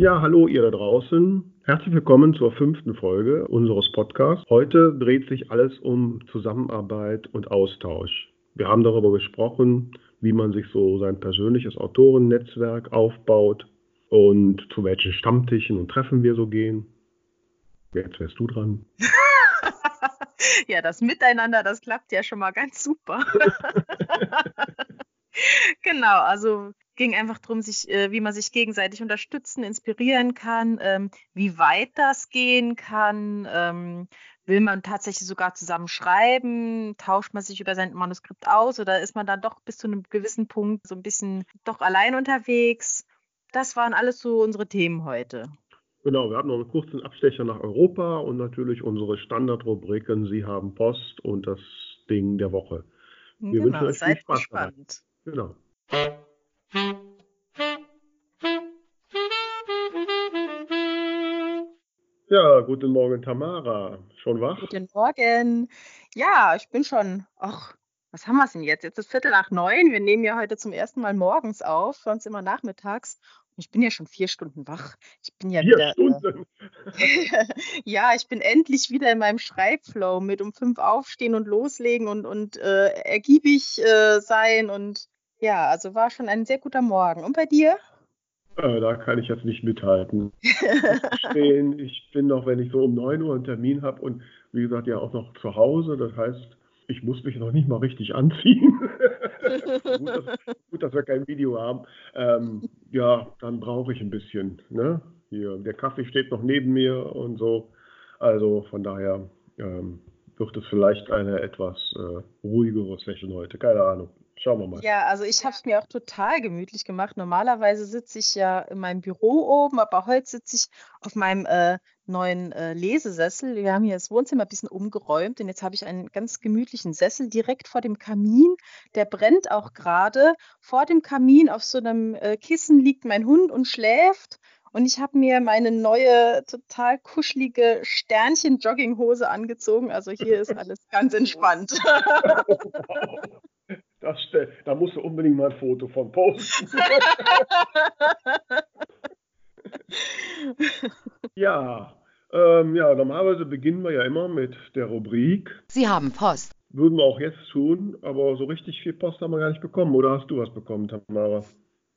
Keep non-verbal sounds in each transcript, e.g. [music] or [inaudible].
Ja, hallo ihr da draußen. Herzlich willkommen zur fünften Folge unseres Podcasts. Heute dreht sich alles um Zusammenarbeit und Austausch. Wir haben darüber gesprochen, wie man sich so sein persönliches Autorennetzwerk aufbaut und zu welchen Stammtischen und Treffen wir so gehen. Jetzt wärst du dran. [laughs] ja, das Miteinander, das klappt ja schon mal ganz super. [laughs] genau, also ging einfach darum, sich, äh, wie man sich gegenseitig unterstützen, inspirieren kann, ähm, wie weit das gehen kann. Ähm, will man tatsächlich sogar zusammen schreiben? Tauscht man sich über sein Manuskript aus oder ist man dann doch bis zu einem gewissen Punkt so ein bisschen doch allein unterwegs? Das waren alles so unsere Themen heute. Genau, wir hatten noch einen kurzen Abstecher nach Europa und natürlich unsere Standardrubriken Sie haben Post und das Ding der Woche. Wir genau, wünschen euch viel Spaß gespannt. Genau. Ja, guten Morgen, Tamara. Schon wach? Guten Morgen. Ja, ich bin schon. Ach, was haben wir denn jetzt? Jetzt ist Viertel nach neun. Wir nehmen ja heute zum ersten Mal morgens auf, sonst immer nachmittags. Und ich bin ja schon vier Stunden wach. Ich bin ja vier wieder. Stunden. Äh, [laughs] ja, ich bin endlich wieder in meinem Schreibflow mit um fünf aufstehen und loslegen und, und äh, ergiebig äh, sein. Und ja, also war schon ein sehr guter Morgen. Und bei dir? Äh, da kann ich jetzt nicht mithalten. [laughs] ich bin noch, wenn ich so um 9 Uhr einen Termin habe und wie gesagt ja auch noch zu Hause, das heißt, ich muss mich noch nicht mal richtig anziehen. [laughs] gut, dass, gut, dass, wir kein Video haben. Ähm, ja, dann brauche ich ein bisschen. Ne? Hier, der Kaffee steht noch neben mir und so. Also von daher ähm, wird es vielleicht eine etwas äh, ruhigere Session heute. Keine Ahnung. Schauen wir mal. Ja, also ich habe es mir auch total gemütlich gemacht. Normalerweise sitze ich ja in meinem Büro oben, aber heute sitze ich auf meinem äh, neuen äh, Lesesessel. Wir haben hier das Wohnzimmer ein bisschen umgeräumt und jetzt habe ich einen ganz gemütlichen Sessel direkt vor dem Kamin. Der brennt auch gerade. Vor dem Kamin auf so einem äh, Kissen liegt mein Hund und schläft. Und ich habe mir meine neue, total kuschelige Sternchen-Jogginghose angezogen. Also hier ist [laughs] alles ganz entspannt. [laughs] [laughs] Das, da musst du unbedingt mal ein Foto von posten. [laughs] ja, ähm, ja, normalerweise beginnen wir ja immer mit der Rubrik. Sie haben Post. Würden wir auch jetzt tun, aber so richtig viel Post haben wir gar nicht bekommen. Oder hast du was bekommen, Tamara?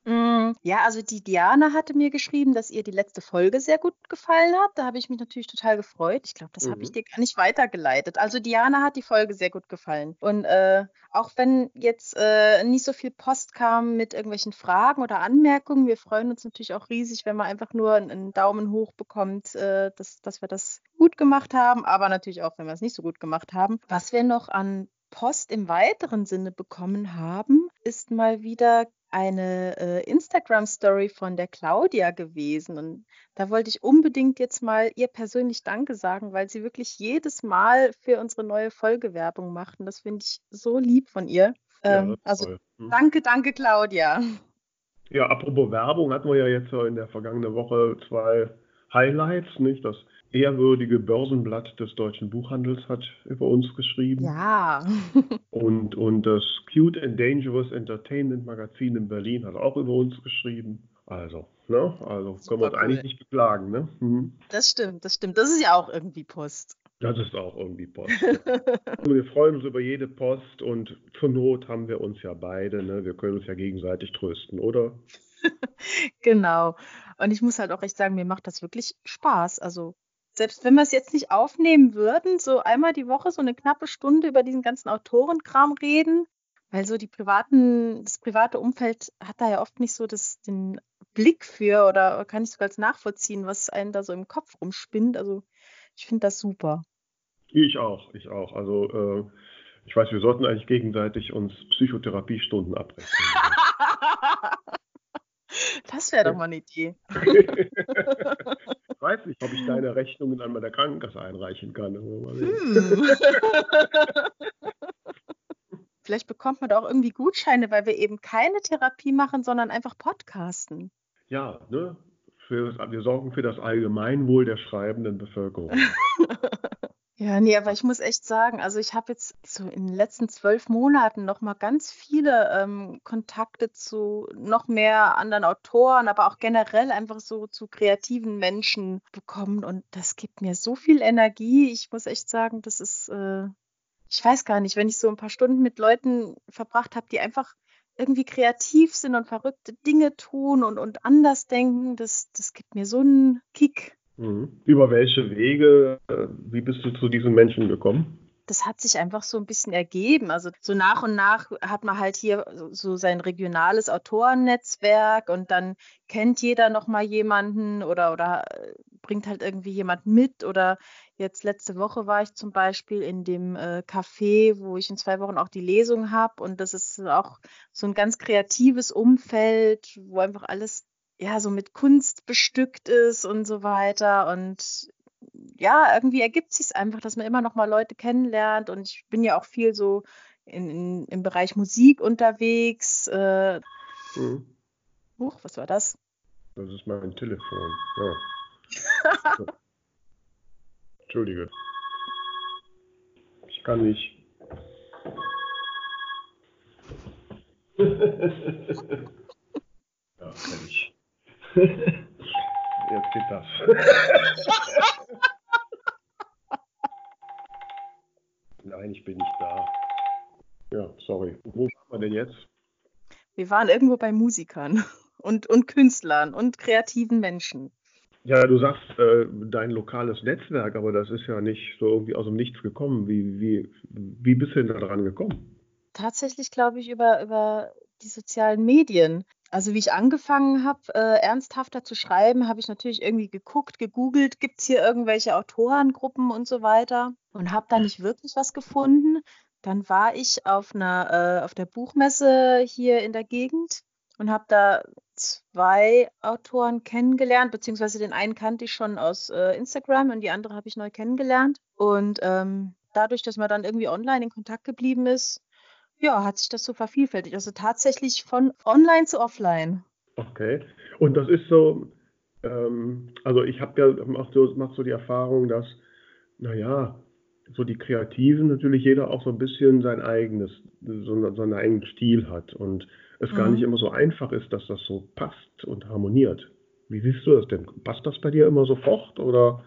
Mm, ja, also die Diana hatte mir geschrieben, dass ihr die letzte Folge sehr gut gefallen hat. Da habe ich mich natürlich total gefreut. Ich glaube, das habe ich mhm. dir gar nicht weitergeleitet. Also Diana hat die Folge sehr gut gefallen. Und äh, auch wenn jetzt äh, nicht so viel Post kam mit irgendwelchen Fragen oder Anmerkungen, wir freuen uns natürlich auch riesig, wenn man einfach nur einen Daumen hoch bekommt, äh, dass, dass wir das gut gemacht haben, aber natürlich auch, wenn wir es nicht so gut gemacht haben. Was wir noch an Post im weiteren Sinne bekommen haben, ist mal wieder eine äh, Instagram-Story von der Claudia gewesen. Und da wollte ich unbedingt jetzt mal ihr persönlich Danke sagen, weil sie wirklich jedes Mal für unsere neue Folge Werbung macht. Und das finde ich so lieb von ihr. Ähm, ja, also hm. danke, danke, Claudia. Ja, apropos Werbung, hatten wir ja jetzt in der vergangenen Woche zwei Highlights, nicht? Das ehrwürdige Börsenblatt des deutschen Buchhandels hat über uns geschrieben. Ja. [laughs] und, und das Cute and Dangerous Entertainment Magazin in Berlin hat auch über uns geschrieben. Also, ne? Also Super können wir uns cool. eigentlich nicht beklagen, ne? Mhm. Das stimmt, das stimmt. Das ist ja auch irgendwie Post. Das ist auch irgendwie Post. [laughs] wir freuen uns über jede Post und zur Not haben wir uns ja beide, ne? Wir können uns ja gegenseitig trösten, oder? [laughs] genau. Und ich muss halt auch echt sagen, mir macht das wirklich Spaß. Also selbst wenn wir es jetzt nicht aufnehmen würden, so einmal die Woche so eine knappe Stunde über diesen ganzen Autorenkram reden, weil so die privaten, das private Umfeld hat da ja oft nicht so das, den Blick für oder kann ich sogar als nachvollziehen, was einen da so im Kopf rumspinnt. Also ich finde das super. Ich auch, ich auch. Also äh, ich weiß, wir sollten eigentlich gegenseitig uns Psychotherapiestunden abrechnen. [laughs] Das wäre doch mal eine Idee. ich weiß nicht, ob ich deine Rechnungen an meiner Krankenkasse einreichen kann. Hm. [laughs] Vielleicht bekommt man da auch irgendwie Gutscheine, weil wir eben keine Therapie machen, sondern einfach podcasten. Ja, ne? Für, wir sorgen für das Allgemeinwohl der schreibenden Bevölkerung. [laughs] Ja, nee, aber ich muss echt sagen, also ich habe jetzt so in den letzten zwölf Monaten noch mal ganz viele ähm, Kontakte zu noch mehr anderen Autoren, aber auch generell einfach so zu kreativen Menschen bekommen und das gibt mir so viel Energie. Ich muss echt sagen, das ist, äh, ich weiß gar nicht, wenn ich so ein paar Stunden mit Leuten verbracht habe, die einfach irgendwie kreativ sind und verrückte Dinge tun und, und anders denken, das, das gibt mir so einen Kick. Mhm. Über welche Wege, äh, wie bist du zu diesen Menschen gekommen? Das hat sich einfach so ein bisschen ergeben. Also so nach und nach hat man halt hier so sein regionales Autorennetzwerk und dann kennt jeder noch mal jemanden oder, oder äh, bringt halt irgendwie jemand mit. Oder jetzt letzte Woche war ich zum Beispiel in dem äh, Café, wo ich in zwei Wochen auch die Lesung habe. Und das ist auch so ein ganz kreatives Umfeld, wo einfach alles ja, so mit Kunst bestückt ist und so weiter. Und ja, irgendwie ergibt sich einfach, dass man immer noch mal Leute kennenlernt. Und ich bin ja auch viel so in, in, im Bereich Musik unterwegs. Äh, mhm. Huch, was war das? Das ist mein Telefon. Ja. so. [laughs] Entschuldige. Ich kann nicht. [laughs] Jetzt geht das. Nein, ich bin nicht da. Ja, sorry. Wo waren wir denn jetzt? Wir waren irgendwo bei Musikern und, und Künstlern und kreativen Menschen. Ja, du sagst äh, dein lokales Netzwerk, aber das ist ja nicht so irgendwie aus dem Nichts gekommen. Wie, wie, wie bist du denn da dran gekommen? Tatsächlich glaube ich über, über die sozialen Medien. Also wie ich angefangen habe, äh, ernsthafter zu schreiben, habe ich natürlich irgendwie geguckt, gegoogelt, gibt es hier irgendwelche Autorengruppen und so weiter und habe da nicht wirklich was gefunden. Dann war ich auf einer äh, auf der Buchmesse hier in der Gegend und habe da zwei Autoren kennengelernt, beziehungsweise den einen kannte ich schon aus äh, Instagram und die andere habe ich neu kennengelernt. Und ähm, dadurch, dass man dann irgendwie online in Kontakt geblieben ist, ja, hat sich das so vervielfältigt. Also tatsächlich von online zu offline. Okay. Und das ist so, ähm, also ich habe ja mach so, mach so die Erfahrung, dass, naja, so die Kreativen natürlich jeder auch so ein bisschen sein eigenes, so, so einen eigenen Stil hat und es mhm. gar nicht immer so einfach ist, dass das so passt und harmoniert. Wie siehst du das denn? Passt das bei dir immer sofort oder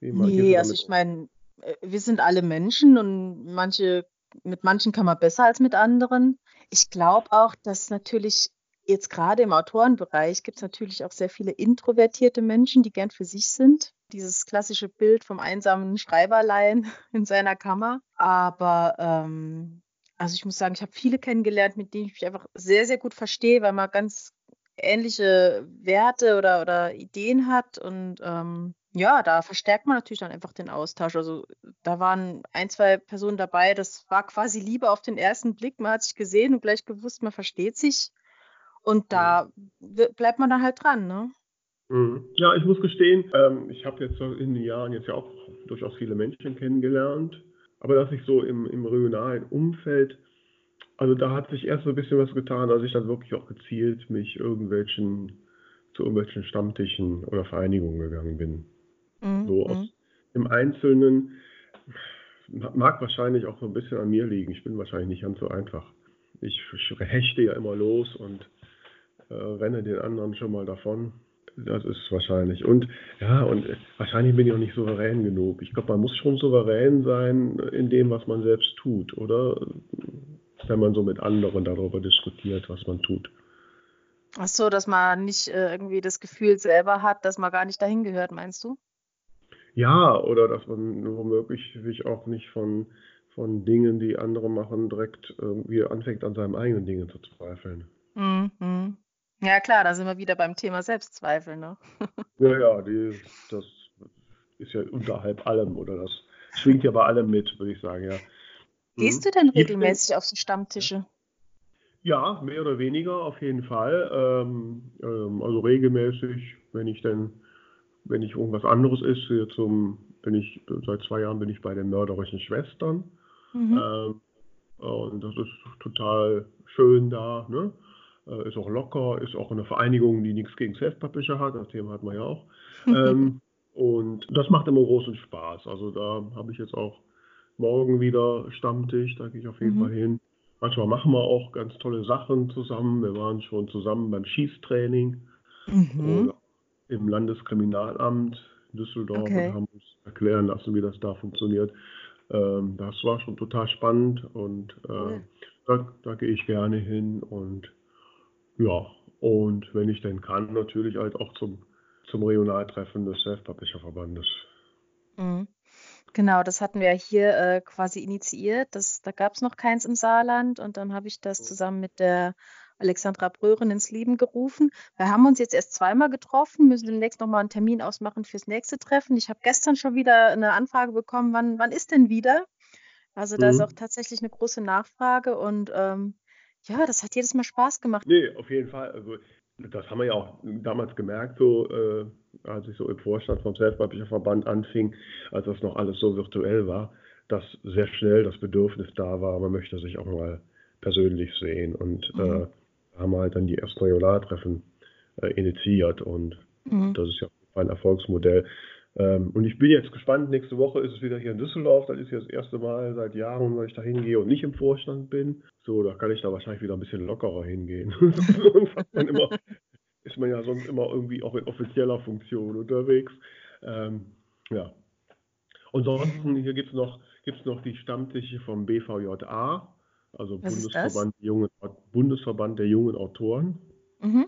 wie Nee, also ich meine, äh, wir sind alle Menschen und manche mit manchen kann man besser als mit anderen. Ich glaube auch, dass natürlich jetzt gerade im Autorenbereich gibt es natürlich auch sehr viele introvertierte Menschen, die gern für sich sind. Dieses klassische Bild vom einsamen Schreiberlein [laughs] in seiner Kammer. Aber ähm, also ich muss sagen, ich habe viele kennengelernt, mit denen ich mich einfach sehr, sehr gut verstehe, weil man ganz ähnliche Werte oder, oder Ideen hat und ähm, ja, da verstärkt man natürlich dann einfach den Austausch. Also da waren ein, zwei Personen dabei, das war quasi Liebe auf den ersten Blick. Man hat sich gesehen und gleich gewusst, man versteht sich. Und da bleibt man dann halt dran, ne? Mhm. Ja, ich muss gestehen, ähm, ich habe jetzt in den Jahren jetzt ja auch durchaus viele Menschen kennengelernt, aber dass ich so im, im regionalen Umfeld, also da hat sich erst so ein bisschen was getan, als ich dann wirklich auch gezielt mich irgendwelchen zu irgendwelchen Stammtischen oder Vereinigungen gegangen bin. Mhm. So aus, mhm. im Einzelnen mag wahrscheinlich auch so ein bisschen an mir liegen. Ich bin wahrscheinlich nicht ganz so einfach. Ich, ich hechte ja immer los und äh, renne den anderen schon mal davon. Das ist wahrscheinlich. Und ja, und wahrscheinlich bin ich auch nicht souverän genug. Ich glaube, man muss schon souverän sein in dem, was man selbst tut, oder? Wenn man so mit anderen darüber diskutiert, was man tut. Ach so, dass man nicht äh, irgendwie das Gefühl selber hat, dass man gar nicht dahin gehört, meinst du? Ja, oder dass man womöglich sich auch nicht von, von Dingen, die andere machen, direkt irgendwie anfängt, an seinen eigenen Dingen zu zweifeln. Mhm. Ja, klar, da sind wir wieder beim Thema Selbstzweifel, ne? [laughs] ja, ja, die, das ist ja unterhalb allem, oder das schwingt ja bei allem mit, würde ich sagen, ja. Gehst du denn regelmäßig auf die Stammtische? Ja, mehr oder weniger auf jeden Fall. Ähm, ähm, also regelmäßig, wenn ich denn wenn ich irgendwas anderes ist, hier zum, bin ich, seit zwei Jahren bin ich bei den mörderischen Schwestern. Mhm. Ähm, und das ist total schön da, ne? Äh, ist auch locker, ist auch eine Vereinigung, die nichts gegen Self-Publisher hat, das Thema hat man ja auch. [laughs] ähm, Und das macht immer großen Spaß. Also da habe ich jetzt auch morgen wieder Stammtisch, da gehe ich auf jeden mhm. Fall hin. Manchmal machen wir auch ganz tolle Sachen zusammen. Wir waren schon zusammen beim Schießtraining mhm. Im Landeskriminalamt Düsseldorf okay. und haben uns erklären lassen, wie das da funktioniert. Ähm, das war schon total spannend und äh, cool. da, da gehe ich gerne hin und ja, und wenn ich denn kann, natürlich halt auch zum, zum Regionaltreffen des Self-Publisher-Verbandes. Mhm. Genau, das hatten wir hier äh, quasi initiiert. Das, da gab es noch keins im Saarland und dann habe ich das zusammen mit der Alexandra Bröhren ins Leben gerufen. Wir haben uns jetzt erst zweimal getroffen, müssen demnächst nochmal einen Termin ausmachen fürs nächste Treffen. Ich habe gestern schon wieder eine Anfrage bekommen, wann, wann ist denn wieder? Also da mhm. ist auch tatsächlich eine große Nachfrage und ähm, ja, das hat jedes Mal Spaß gemacht. Nee, auf jeden Fall. Also das haben wir ja auch damals gemerkt, so äh, als ich so im Vorstand vom Selbstbeiblicher anfing, als das noch alles so virtuell war, dass sehr schnell das Bedürfnis da war, man möchte sich auch mal persönlich sehen. Und äh, mhm. äh, haben halt dann die ersten Regionaltreffen äh, initiiert und mhm. das ist ja ein Erfolgsmodell. Ähm, und ich bin jetzt gespannt, nächste Woche ist es wieder hier in Düsseldorf. Das ist jetzt das erste Mal seit Jahren, dass ich da hingehe und nicht im Vorstand bin. So, da kann ich da wahrscheinlich wieder ein bisschen lockerer hingehen. [laughs] man immer, ist man ja sonst immer irgendwie auch in offizieller Funktion unterwegs. Ähm, ja. Und sonst, hier gibt es noch, gibt's noch die Stammtische vom BVJA, also Bundesverband, Jungen, Bundesverband der jungen Autoren. Mhm.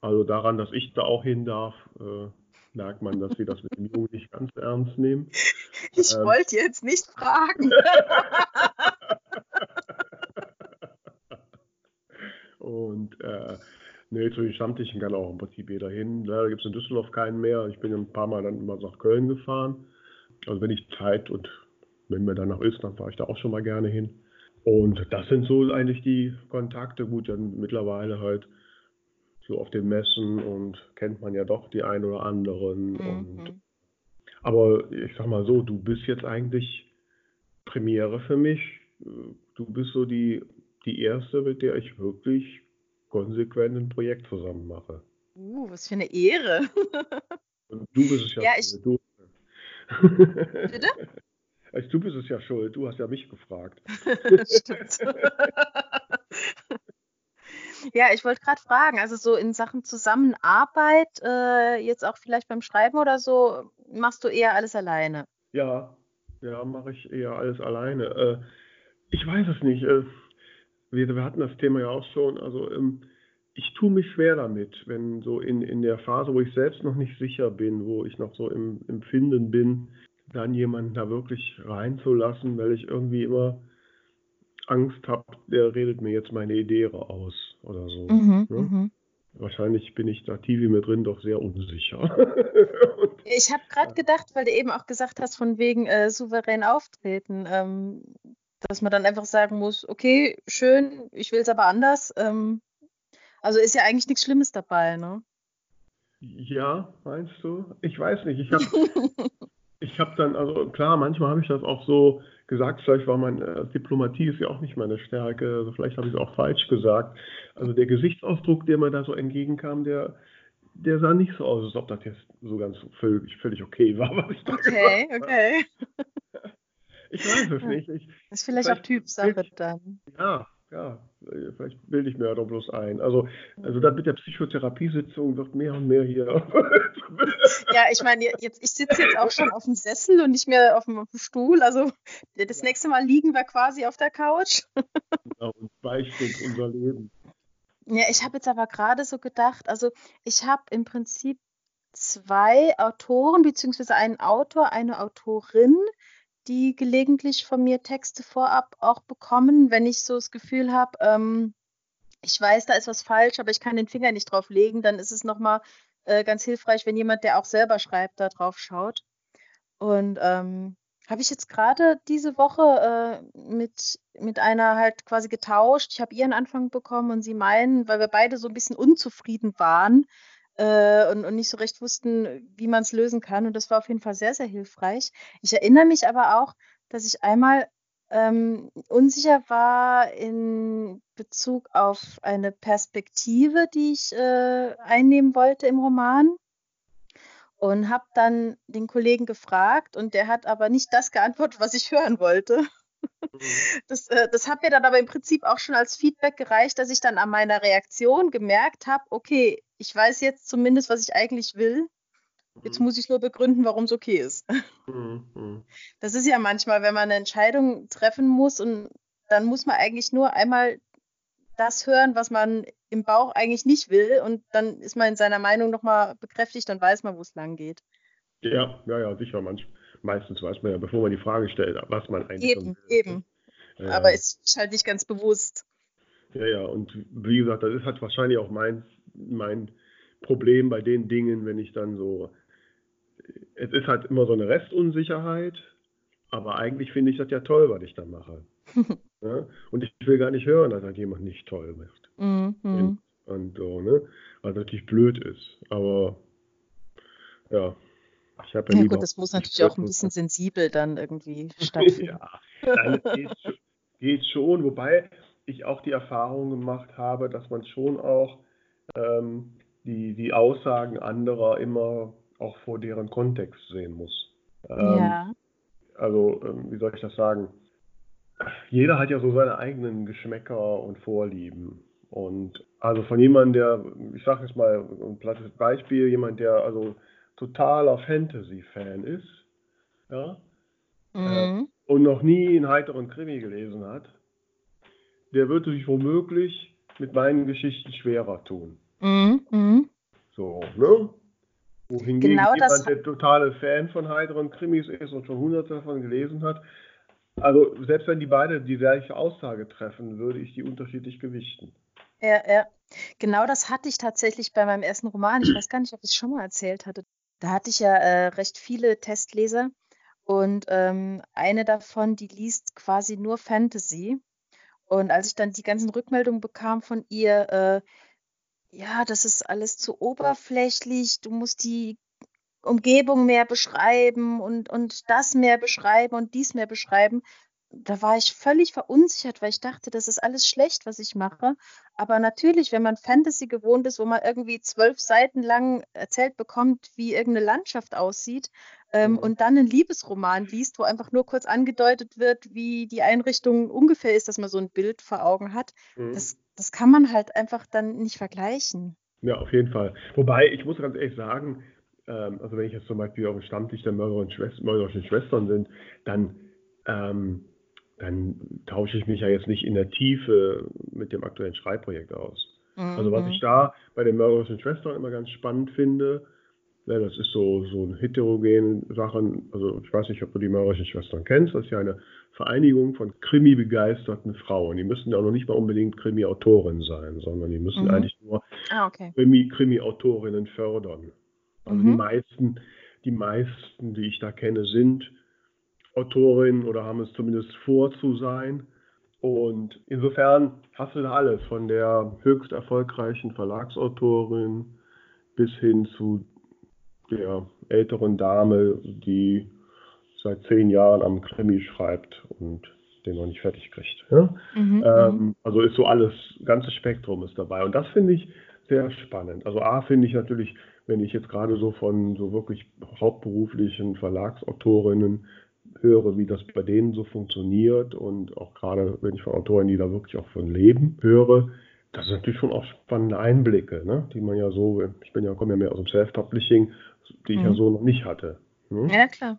Also daran, dass ich da auch hin darf, äh, merkt man, dass sie das mit dem Jungen nicht ganz ernst nehmen. [laughs] Ich ähm, wollte jetzt nicht fragen. [laughs] Und äh, nee, zu den Stammtischen kann auch im Prinzip jeder hin. Leider gibt es in Düsseldorf keinen mehr. Ich bin ein paar Mal dann immer nach Köln gefahren. Also wenn ich Zeit und wenn mir danach ist, dann fahre ich da auch schon mal gerne hin. Und das sind so eigentlich die Kontakte. Gut, dann mittlerweile halt so auf den Messen und kennt man ja doch die ein oder anderen. Mhm. Und, aber ich sag mal so, du bist jetzt eigentlich Premiere für mich. Du bist so die, die erste, mit der ich wirklich konsequent ein Projekt zusammen mache. Uh, was für eine Ehre. und du bist es ja. Ja, ich. Bitte? Also, du bist es ja schuld, du hast ja mich gefragt. [laughs] Stimmt. [laughs] Ja, ich wollte gerade fragen, also so in Sachen Zusammenarbeit, äh, jetzt auch vielleicht beim Schreiben oder so, machst du eher alles alleine? Ja, ja, mache ich eher alles alleine. Äh, ich weiß es nicht. Äh, wir, wir, hatten das Thema ja auch schon. Also ähm, ich tue mich schwer damit, wenn so in, in der Phase, wo ich selbst noch nicht sicher bin, wo ich noch so im Empfinden bin, dann jemanden da wirklich reinzulassen, weil ich irgendwie immer Angst habe, der redet mir jetzt meine Idee aus oder so. Mhm, ne? mhm. Wahrscheinlich bin ich da TV mit drin doch sehr unsicher. [laughs] ich habe gerade gedacht, weil du eben auch gesagt hast, von wegen äh, souverän auftreten, ähm, dass man dann einfach sagen muss, okay, schön, ich will es aber anders. Ähm, also ist ja eigentlich nichts Schlimmes dabei, ne? Ja, meinst du? Ich weiß nicht. Ich habe [laughs] ich hab dann, also klar, manchmal habe ich das auch so gesagt, vielleicht war meine äh, Diplomatie ist ja auch nicht meine Stärke, also vielleicht habe ich es auch falsch gesagt. Also der Gesichtsausdruck, der mir da so entgegenkam, der, der sah nicht so aus, als ob das jetzt so ganz völlig, völlig okay war, [laughs] was ich da Okay, okay. Ich weiß es nicht. Ich, das ist vielleicht, vielleicht auch Typsache dann. Ja, ja, vielleicht bilde ich mir ja doch bloß ein. Also, also das mit der Psychotherapiesitzung wird mehr und mehr hier. [laughs] ja, ich meine, jetzt, ich sitze jetzt auch schon auf dem Sessel und nicht mehr auf dem, auf dem Stuhl. Also das nächste Mal liegen wir quasi auf der Couch. genau, und beichtet unser Leben. Ja, ich habe jetzt aber gerade so gedacht, also ich habe im Prinzip zwei Autoren, beziehungsweise einen Autor, eine Autorin, die gelegentlich von mir Texte vorab auch bekommen, wenn ich so das Gefühl habe, ähm, ich weiß, da ist was falsch, aber ich kann den Finger nicht drauf legen, dann ist es nochmal äh, ganz hilfreich, wenn jemand, der auch selber schreibt, da drauf schaut. Und ähm, habe ich jetzt gerade diese Woche äh, mit, mit einer halt quasi getauscht. Ich habe ihren Anfang bekommen und sie meinen, weil wir beide so ein bisschen unzufrieden waren, äh, und, und nicht so recht wussten, wie man es lösen kann. Und das war auf jeden Fall sehr, sehr hilfreich. Ich erinnere mich aber auch, dass ich einmal ähm, unsicher war in Bezug auf eine Perspektive, die ich äh, einnehmen wollte im Roman. und habe dann den Kollegen gefragt und der hat aber nicht das geantwortet, was ich hören wollte. Mhm. Das, äh, das hat mir dann aber im Prinzip auch schon als Feedback gereicht, dass ich dann an meiner Reaktion gemerkt habe, okay, ich weiß jetzt zumindest, was ich eigentlich will. Jetzt mhm. muss ich nur begründen, warum es okay ist. Mhm. Das ist ja manchmal, wenn man eine Entscheidung treffen muss und dann muss man eigentlich nur einmal das hören, was man im Bauch eigentlich nicht will und dann ist man in seiner Meinung nochmal bekräftigt, dann weiß man, wo es lang geht. Ja, ja, ja, sicher. Manch, meistens weiß man ja, bevor man die Frage stellt, was man eigentlich Eben, eben. Ja. Aber es ist halt nicht ganz bewusst. Ja, ja, und wie gesagt, das ist halt wahrscheinlich auch mein, mein Problem bei den Dingen, wenn ich dann so, es ist halt immer so eine Restunsicherheit, aber eigentlich finde ich das ja toll, was ich da mache. [laughs] ja? Und ich will gar nicht hören, dass das jemand nicht toll macht. Mhm. Und so, ne? Was natürlich blöd ist. Aber ja, ich ja, ja gut, das muss natürlich auch ein bisschen sensibel dann irgendwie [laughs] stattfinden. ja, geht, geht, schon, wobei ich auch die Erfahrung gemacht habe, dass man schon auch ähm, die, die Aussagen anderer immer auch vor deren Kontext sehen muss. Ähm, ja. Also, ähm, wie soll ich das sagen? Jeder hat ja so seine eigenen Geschmäcker und Vorlieben. Und also von jemandem, der, ich sage jetzt mal ein plattes Beispiel, jemand, der also totaler Fantasy-Fan ist, ja, äh, mhm. äh, und noch nie einen heiteren Krimi gelesen hat, der wird sich womöglich mit meinen Geschichten schwerer tun. Mhm. Mhm. So, ne? Wohingegen genau jemand, das... der totale Fan von heiteren Krimis ist und schon hunderte davon gelesen hat, also selbst wenn die beide die gleiche Aussage treffen, würde ich die unterschiedlich gewichten. Ja, ja. Genau das hatte ich tatsächlich bei meinem ersten Roman. Ich weiß gar nicht, ob ich es schon mal erzählt hatte. Da hatte ich ja äh, recht viele Testleser und ähm, eine davon, die liest quasi nur Fantasy. Und als ich dann die ganzen Rückmeldungen bekam von ihr, äh, ja, das ist alles zu oberflächlich, du musst die Umgebung mehr beschreiben und, und das mehr beschreiben und dies mehr beschreiben, da war ich völlig verunsichert, weil ich dachte, das ist alles schlecht, was ich mache. Aber natürlich, wenn man Fantasy gewohnt ist, wo man irgendwie zwölf Seiten lang erzählt bekommt, wie irgendeine Landschaft aussieht, ähm, mhm. und dann einen Liebesroman liest, wo einfach nur kurz angedeutet wird, wie die Einrichtung ungefähr ist, dass man so ein Bild vor Augen hat, mhm. das, das kann man halt einfach dann nicht vergleichen. Ja, auf jeden Fall. Wobei, ich muss ganz ehrlich sagen, ähm, also wenn ich jetzt zum Beispiel auf dem Stammtisch der mörderischen Schwestern, Schwestern sind, dann ähm, dann tausche ich mich ja jetzt nicht in der Tiefe mit dem aktuellen Schreibprojekt aus. Mhm. Also was ich da bei den mörderischen Schwestern immer ganz spannend finde, ja, das ist so, so ein heterogene Sachen, also ich weiß nicht, ob du die mörderischen Schwestern kennst, das ist ja eine Vereinigung von Krimi-begeisterten Frauen. Die müssen ja auch noch nicht mal unbedingt Krimi-Autorin sein, sondern die müssen mhm. eigentlich nur ah, okay. Krimi-Autorinnen fördern. Also mhm. die meisten, die meisten, die ich da kenne, sind Autorin oder haben es zumindest vor zu sein. Und insofern hast du da alles, von der höchst erfolgreichen Verlagsautorin bis hin zu der älteren Dame, die seit zehn Jahren am Krimi schreibt und den noch nicht fertig kriegt. Ja? Mhm, ähm, mhm. also ist so alles, ganzes Spektrum ist dabei. Und das finde ich sehr spannend. Also A finde ich natürlich, wenn ich jetzt gerade so von so wirklich hauptberuflichen Verlagsautorinnen höre, wie das bei denen so funktioniert und auch gerade, wenn ich von Autoren, die da wirklich auch von leben, höre, das sind natürlich schon auch spannende Einblicke, ne? die man ja so, ich bin ja, komme ja mehr aus dem Self-Publishing, die ich mhm. ja so noch nicht hatte. Ne? Ja, klar.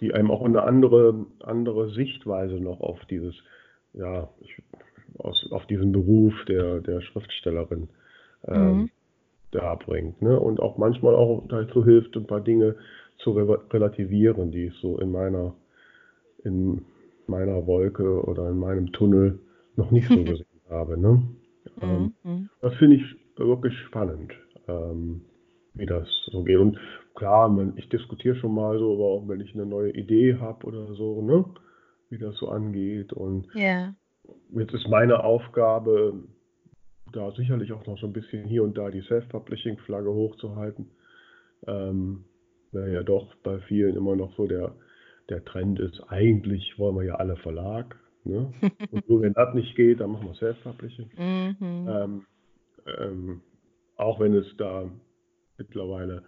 Die einem auch eine andere, andere Sichtweise noch auf dieses, ja, ich, aus, auf diesen Beruf der, der Schriftstellerin ähm, mhm. da bringt. Ne? Und auch manchmal auch dazu hilft, ein paar Dinge zu re relativieren, die ich so in meiner in meiner Wolke oder in meinem Tunnel noch nicht so [laughs] gesehen habe. Ne? Ähm, mhm. Das finde ich wirklich spannend, ähm, wie das so geht. Und klar, ich diskutiere schon mal so, aber auch wenn ich eine neue Idee habe oder so, ne? wie das so angeht. Und yeah. jetzt ist meine Aufgabe, da sicherlich auch noch so ein bisschen hier und da die Self-Publishing-Flagge hochzuhalten. Ähm, weil ja doch bei vielen immer noch so der der Trend ist, eigentlich wollen wir ja alle Verlag. Ne? [laughs] Und nur wenn das nicht geht, dann machen wir Self-Publishing. Mhm. Ähm, ähm, auch wenn es da mittlerweile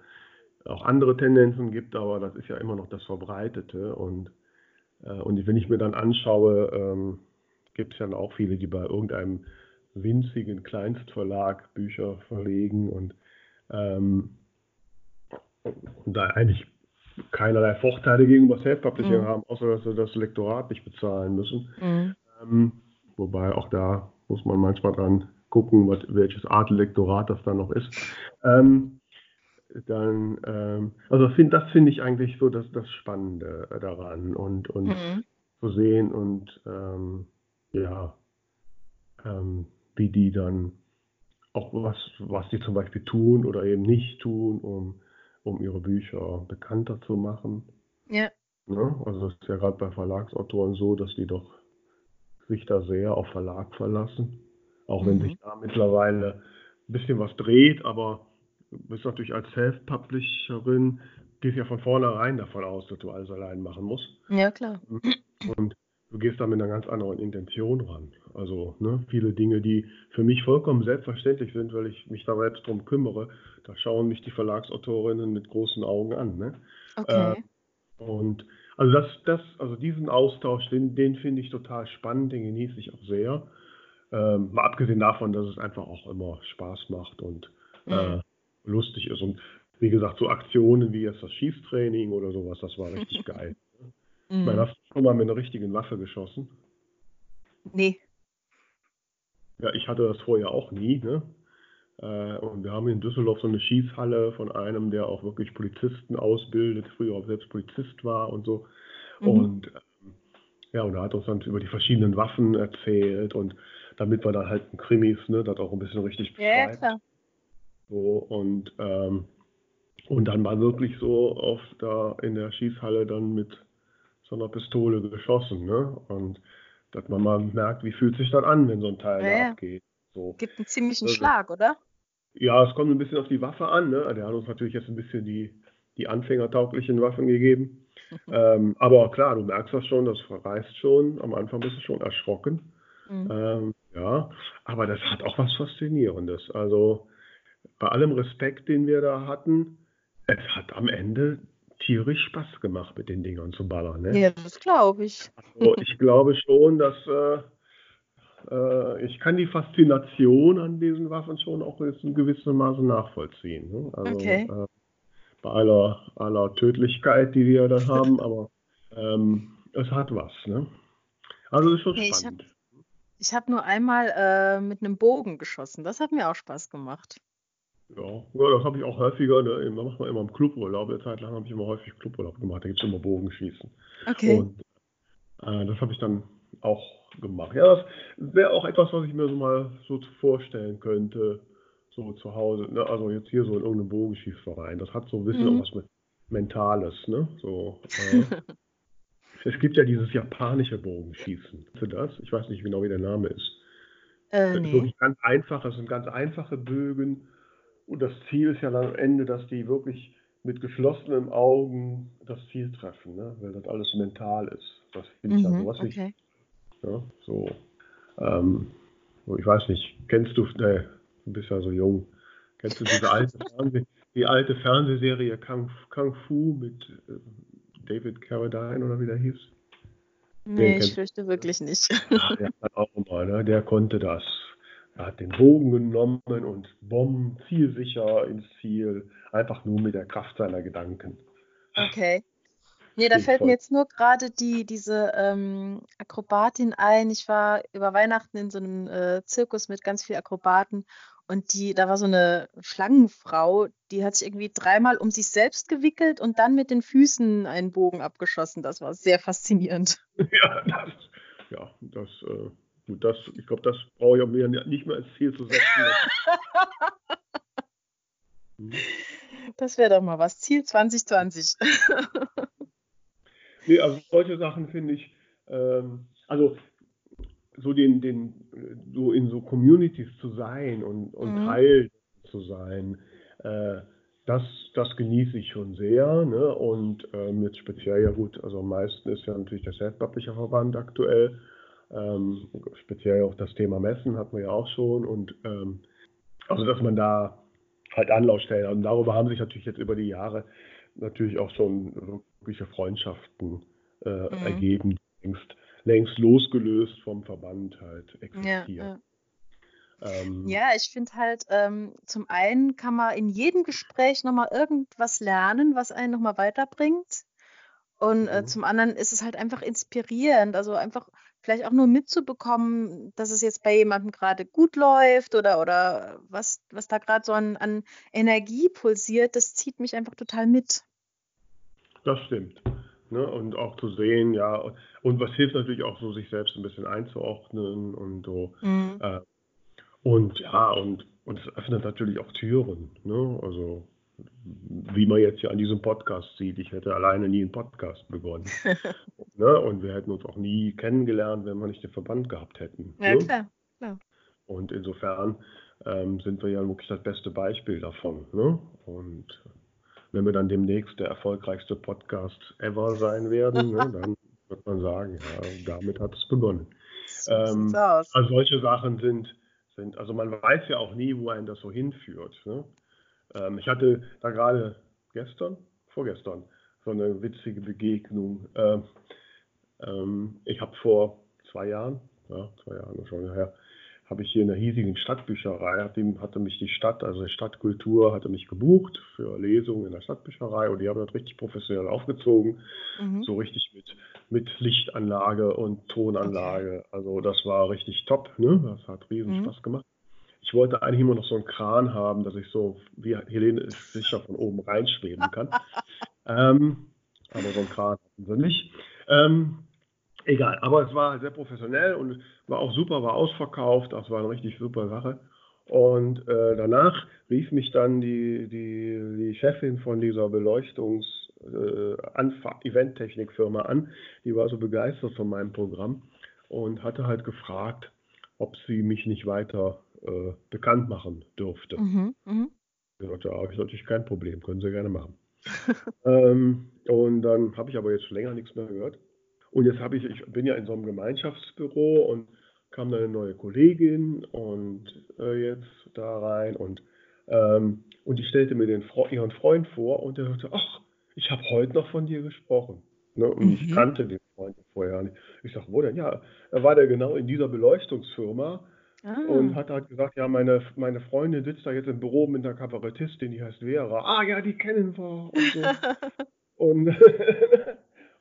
auch andere Tendenzen gibt, aber das ist ja immer noch das Verbreitete. Und, äh, und wenn ich mir dann anschaue, ähm, gibt es ja auch viele, die bei irgendeinem winzigen Kleinstverlag Bücher verlegen und, ähm, und da eigentlich keinerlei Vorteile gegenüber Self-Publishing mhm. haben, außer dass sie das Lektorat nicht bezahlen müssen. Mhm. Ähm, wobei auch da muss man manchmal dran gucken, was, welches Art Lektorat das dann noch ist. Ähm, dann, ähm, also find, das finde ich eigentlich so das, das Spannende daran und, und mhm. zu sehen und ähm, ja, ähm, wie die dann auch was, was die zum Beispiel tun oder eben nicht tun, um, um ihre Bücher bekannter zu machen. Ja. Ne? Also es ist ja gerade bei Verlagsautoren so, dass die doch sich da sehr auf Verlag verlassen. Auch mhm. wenn sich da mittlerweile ein bisschen was dreht, aber du bist natürlich als Self-Publisherin, gehst ja von vornherein davon aus, dass du alles allein machen musst. Ja, klar. Und du gehst da mit einer ganz anderen Intention ran. Also ne, viele Dinge, die für mich vollkommen selbstverständlich sind, weil ich mich da selbst drum kümmere, da schauen mich die Verlagsautorinnen mit großen Augen an. Ne? Okay. Äh, und also das, das, also diesen Austausch, den, den finde ich total spannend, den genieße ich auch sehr. Ähm, mal abgesehen davon, dass es einfach auch immer Spaß macht und mhm. äh, lustig ist. Und wie gesagt, so Aktionen wie jetzt das Schießtraining oder sowas, das war richtig [laughs] geil. Mhm. Ich meine, hast du schon mal mit einer richtigen Waffe geschossen? Nee. Ja, ich hatte das vorher auch nie. Ne? Äh, und wir haben in Düsseldorf so eine Schießhalle von einem, der auch wirklich Polizisten ausbildet, früher auch selbst Polizist war und so. Mhm. Und ähm, ja, und er hat uns dann über die verschiedenen Waffen erzählt und damit wir dann halt ein Krimis, ne, das auch ein bisschen richtig beschreibt. Ja, klar. So, und, ähm, und dann war wirklich so oft da in der Schießhalle dann mit so einer Pistole geschossen, ne? Und dass man mal merkt, wie fühlt sich das an, wenn so ein Teil ja, abgeht. So. Gibt einen ziemlichen also, Schlag, oder? Ja, es kommt ein bisschen auf die Waffe an. Ne? Der hat uns natürlich jetzt ein bisschen die, die anfängertauglichen Waffen gegeben. [laughs] ähm, aber klar, du merkst das schon, das verreißt schon. Am Anfang bist du schon erschrocken. Mhm. Ähm, ja, aber das hat auch was Faszinierendes. Also bei allem Respekt, den wir da hatten, es hat am Ende tierisch Spaß gemacht, mit den Dingern zu ballern. Ne? Ja, das glaube ich. Also ich glaube schon, dass äh, äh, ich kann die Faszination an diesen Waffen schon auch in gewissem Maße nachvollziehen. Ne? Also, okay. Äh, bei aller, aller Tödlichkeit, die wir da haben, [laughs] aber ähm, es hat was. Ne? Also ist schon okay, spannend. Ich habe hab nur einmal äh, mit einem Bogen geschossen. Das hat mir auch Spaß gemacht. Ja, ja das habe ich auch häufiger. Ne? Da macht man immer im Cluburlaub. Eine Zeit lang habe ich immer häufig Cluburlaub gemacht. Da gibt es immer Bogenschießen. Okay. Und äh, das habe ich dann auch gemacht. Ja, das wäre auch etwas, was ich mir so mal so vorstellen könnte, so zu Hause. Ne? Also jetzt hier so in irgendeinem Bogenschießverein. Das hat so ein bisschen mhm. auch was mit Mentales. Ne? So, äh, [laughs] es gibt ja dieses japanische Bogenschießen. Für das? Ich weiß nicht genau, wie der Name ist. Äh, nee. wirklich ganz einfach. Das sind ganz einfache Bögen und das Ziel ist ja dann am Ende, dass die wirklich mit geschlossenen Augen das Ziel treffen, ne? weil das alles mental ist. Das finde ich mhm, ja sowas okay. wichtig. Ja, so. Ähm, ich weiß nicht, kennst du, ne, du bist ja so jung, kennst du diese alte, [laughs] Fernseh, die alte Fernsehserie Kung, Kung Fu mit äh, David Carradine oder wie der hieß? Nee, ich fürchte wirklich nicht. Ja, der, auch mal, ne? der konnte das. Er hat den Bogen genommen und Bomben zielsicher ins Ziel, einfach nur mit der Kraft seiner Gedanken. Okay. Nee, da fällt mir jetzt nur gerade die, diese ähm, Akrobatin ein. Ich war über Weihnachten in so einem äh, Zirkus mit ganz vielen Akrobaten und die, da war so eine Schlangenfrau, die hat sich irgendwie dreimal um sich selbst gewickelt und dann mit den Füßen einen Bogen abgeschossen. Das war sehr faszinierend. [laughs] Ja, das, ja, das äh, Gut, das, ich glaube, das brauche ich mir nicht mehr als Ziel zu setzen. [laughs] das wäre doch mal was. Ziel 2020. [laughs] nee, also solche Sachen finde ich, ähm, also so den, den, so in so Communities zu sein und, und mhm. Teil zu sein, äh, das, das genieße ich schon sehr. Ne? Und ähm, jetzt speziell ja gut, also am meisten ist ja natürlich der Self-Publisher-Verband aktuell. Ähm, speziell auch das Thema Messen hatten wir ja auch schon. Und ähm, also, dass man da halt Anlaufstellen. Und darüber haben sich natürlich jetzt über die Jahre natürlich auch schon wirkliche Freundschaften äh, mhm. ergeben, die längst, längst losgelöst vom Verband halt existieren. Ja, ja. Ähm, ja, ich finde halt, ähm, zum einen kann man in jedem Gespräch nochmal irgendwas lernen, was einen nochmal weiterbringt. Und äh, mhm. zum anderen ist es halt einfach inspirierend, also einfach vielleicht auch nur mitzubekommen, dass es jetzt bei jemandem gerade gut läuft oder, oder was, was da gerade so an, an Energie pulsiert, das zieht mich einfach total mit. Das stimmt. Ne? Und auch zu sehen, ja, und was hilft natürlich auch so, sich selbst ein bisschen einzuordnen und so. Mhm. Äh, und ja, und, und es öffnet natürlich auch Türen. Ne? Also wie man jetzt hier an diesem Podcast sieht, ich hätte alleine nie einen Podcast begonnen. [laughs] ne? Und wir hätten uns auch nie kennengelernt, wenn wir nicht den Verband gehabt hätten. Ja, ne? klar, klar. Und insofern ähm, sind wir ja wirklich das beste Beispiel davon. Ne? Und wenn wir dann demnächst der erfolgreichste Podcast ever sein werden, ne, [laughs] dann wird man sagen, ja, damit hat es begonnen. So ähm, also solche Sachen sind, sind, also man weiß ja auch nie, wo einen das so hinführt. Ne? Ähm, ich hatte da gerade gestern, vorgestern, so eine witzige Begegnung. Ähm, ähm, ich habe vor zwei Jahren, ja, zwei Jahre schon her, habe ich hier in der hiesigen Stadtbücherei, hatte, mich die Stadt, also die Stadtkultur, hatte mich gebucht für Lesungen in der Stadtbücherei und die haben das richtig professionell aufgezogen, mhm. so richtig mit, mit Lichtanlage und Tonanlage. Okay. Also das war richtig top, ne? das hat riesen mhm. Spaß gemacht. Ich wollte eigentlich immer noch so einen Kran haben, dass ich so, wie Helene ist sicher, von oben reinschweben kann. [laughs] ähm, aber so einen Kran hatten sie nicht. Ähm, egal, aber es war sehr professionell und war auch super, war ausverkauft. Das war eine richtig super Sache. Und äh, danach rief mich dann die, die, die Chefin von dieser Beleuchtungs- äh, Eventtechnikfirma an. Die war so begeistert von meinem Programm und hatte halt gefragt, ob sie mich nicht weiter äh, bekannt machen dürfte. Mhm, mh. Ja, habe ich natürlich kein Problem, können Sie gerne machen. [laughs] ähm, und dann habe ich aber jetzt schon länger nichts mehr gehört. Und jetzt habe ich, ich bin ja in so einem Gemeinschaftsbüro und kam dann eine neue Kollegin und äh, jetzt da rein und, ähm, und die stellte mir den, ihren Freund vor und der sagte, ach, ich habe heute noch von dir gesprochen. Ne? Und mhm. ich kannte den Freund vorher nicht. Ich sage, wo denn? Ja, er war der genau in dieser Beleuchtungsfirma. Und hat halt gesagt, ja, meine, meine Freundin sitzt da jetzt im Büro mit einer Kabarettistin, die heißt Vera. Ah ja, die kennen wir. Und, so. [laughs] und,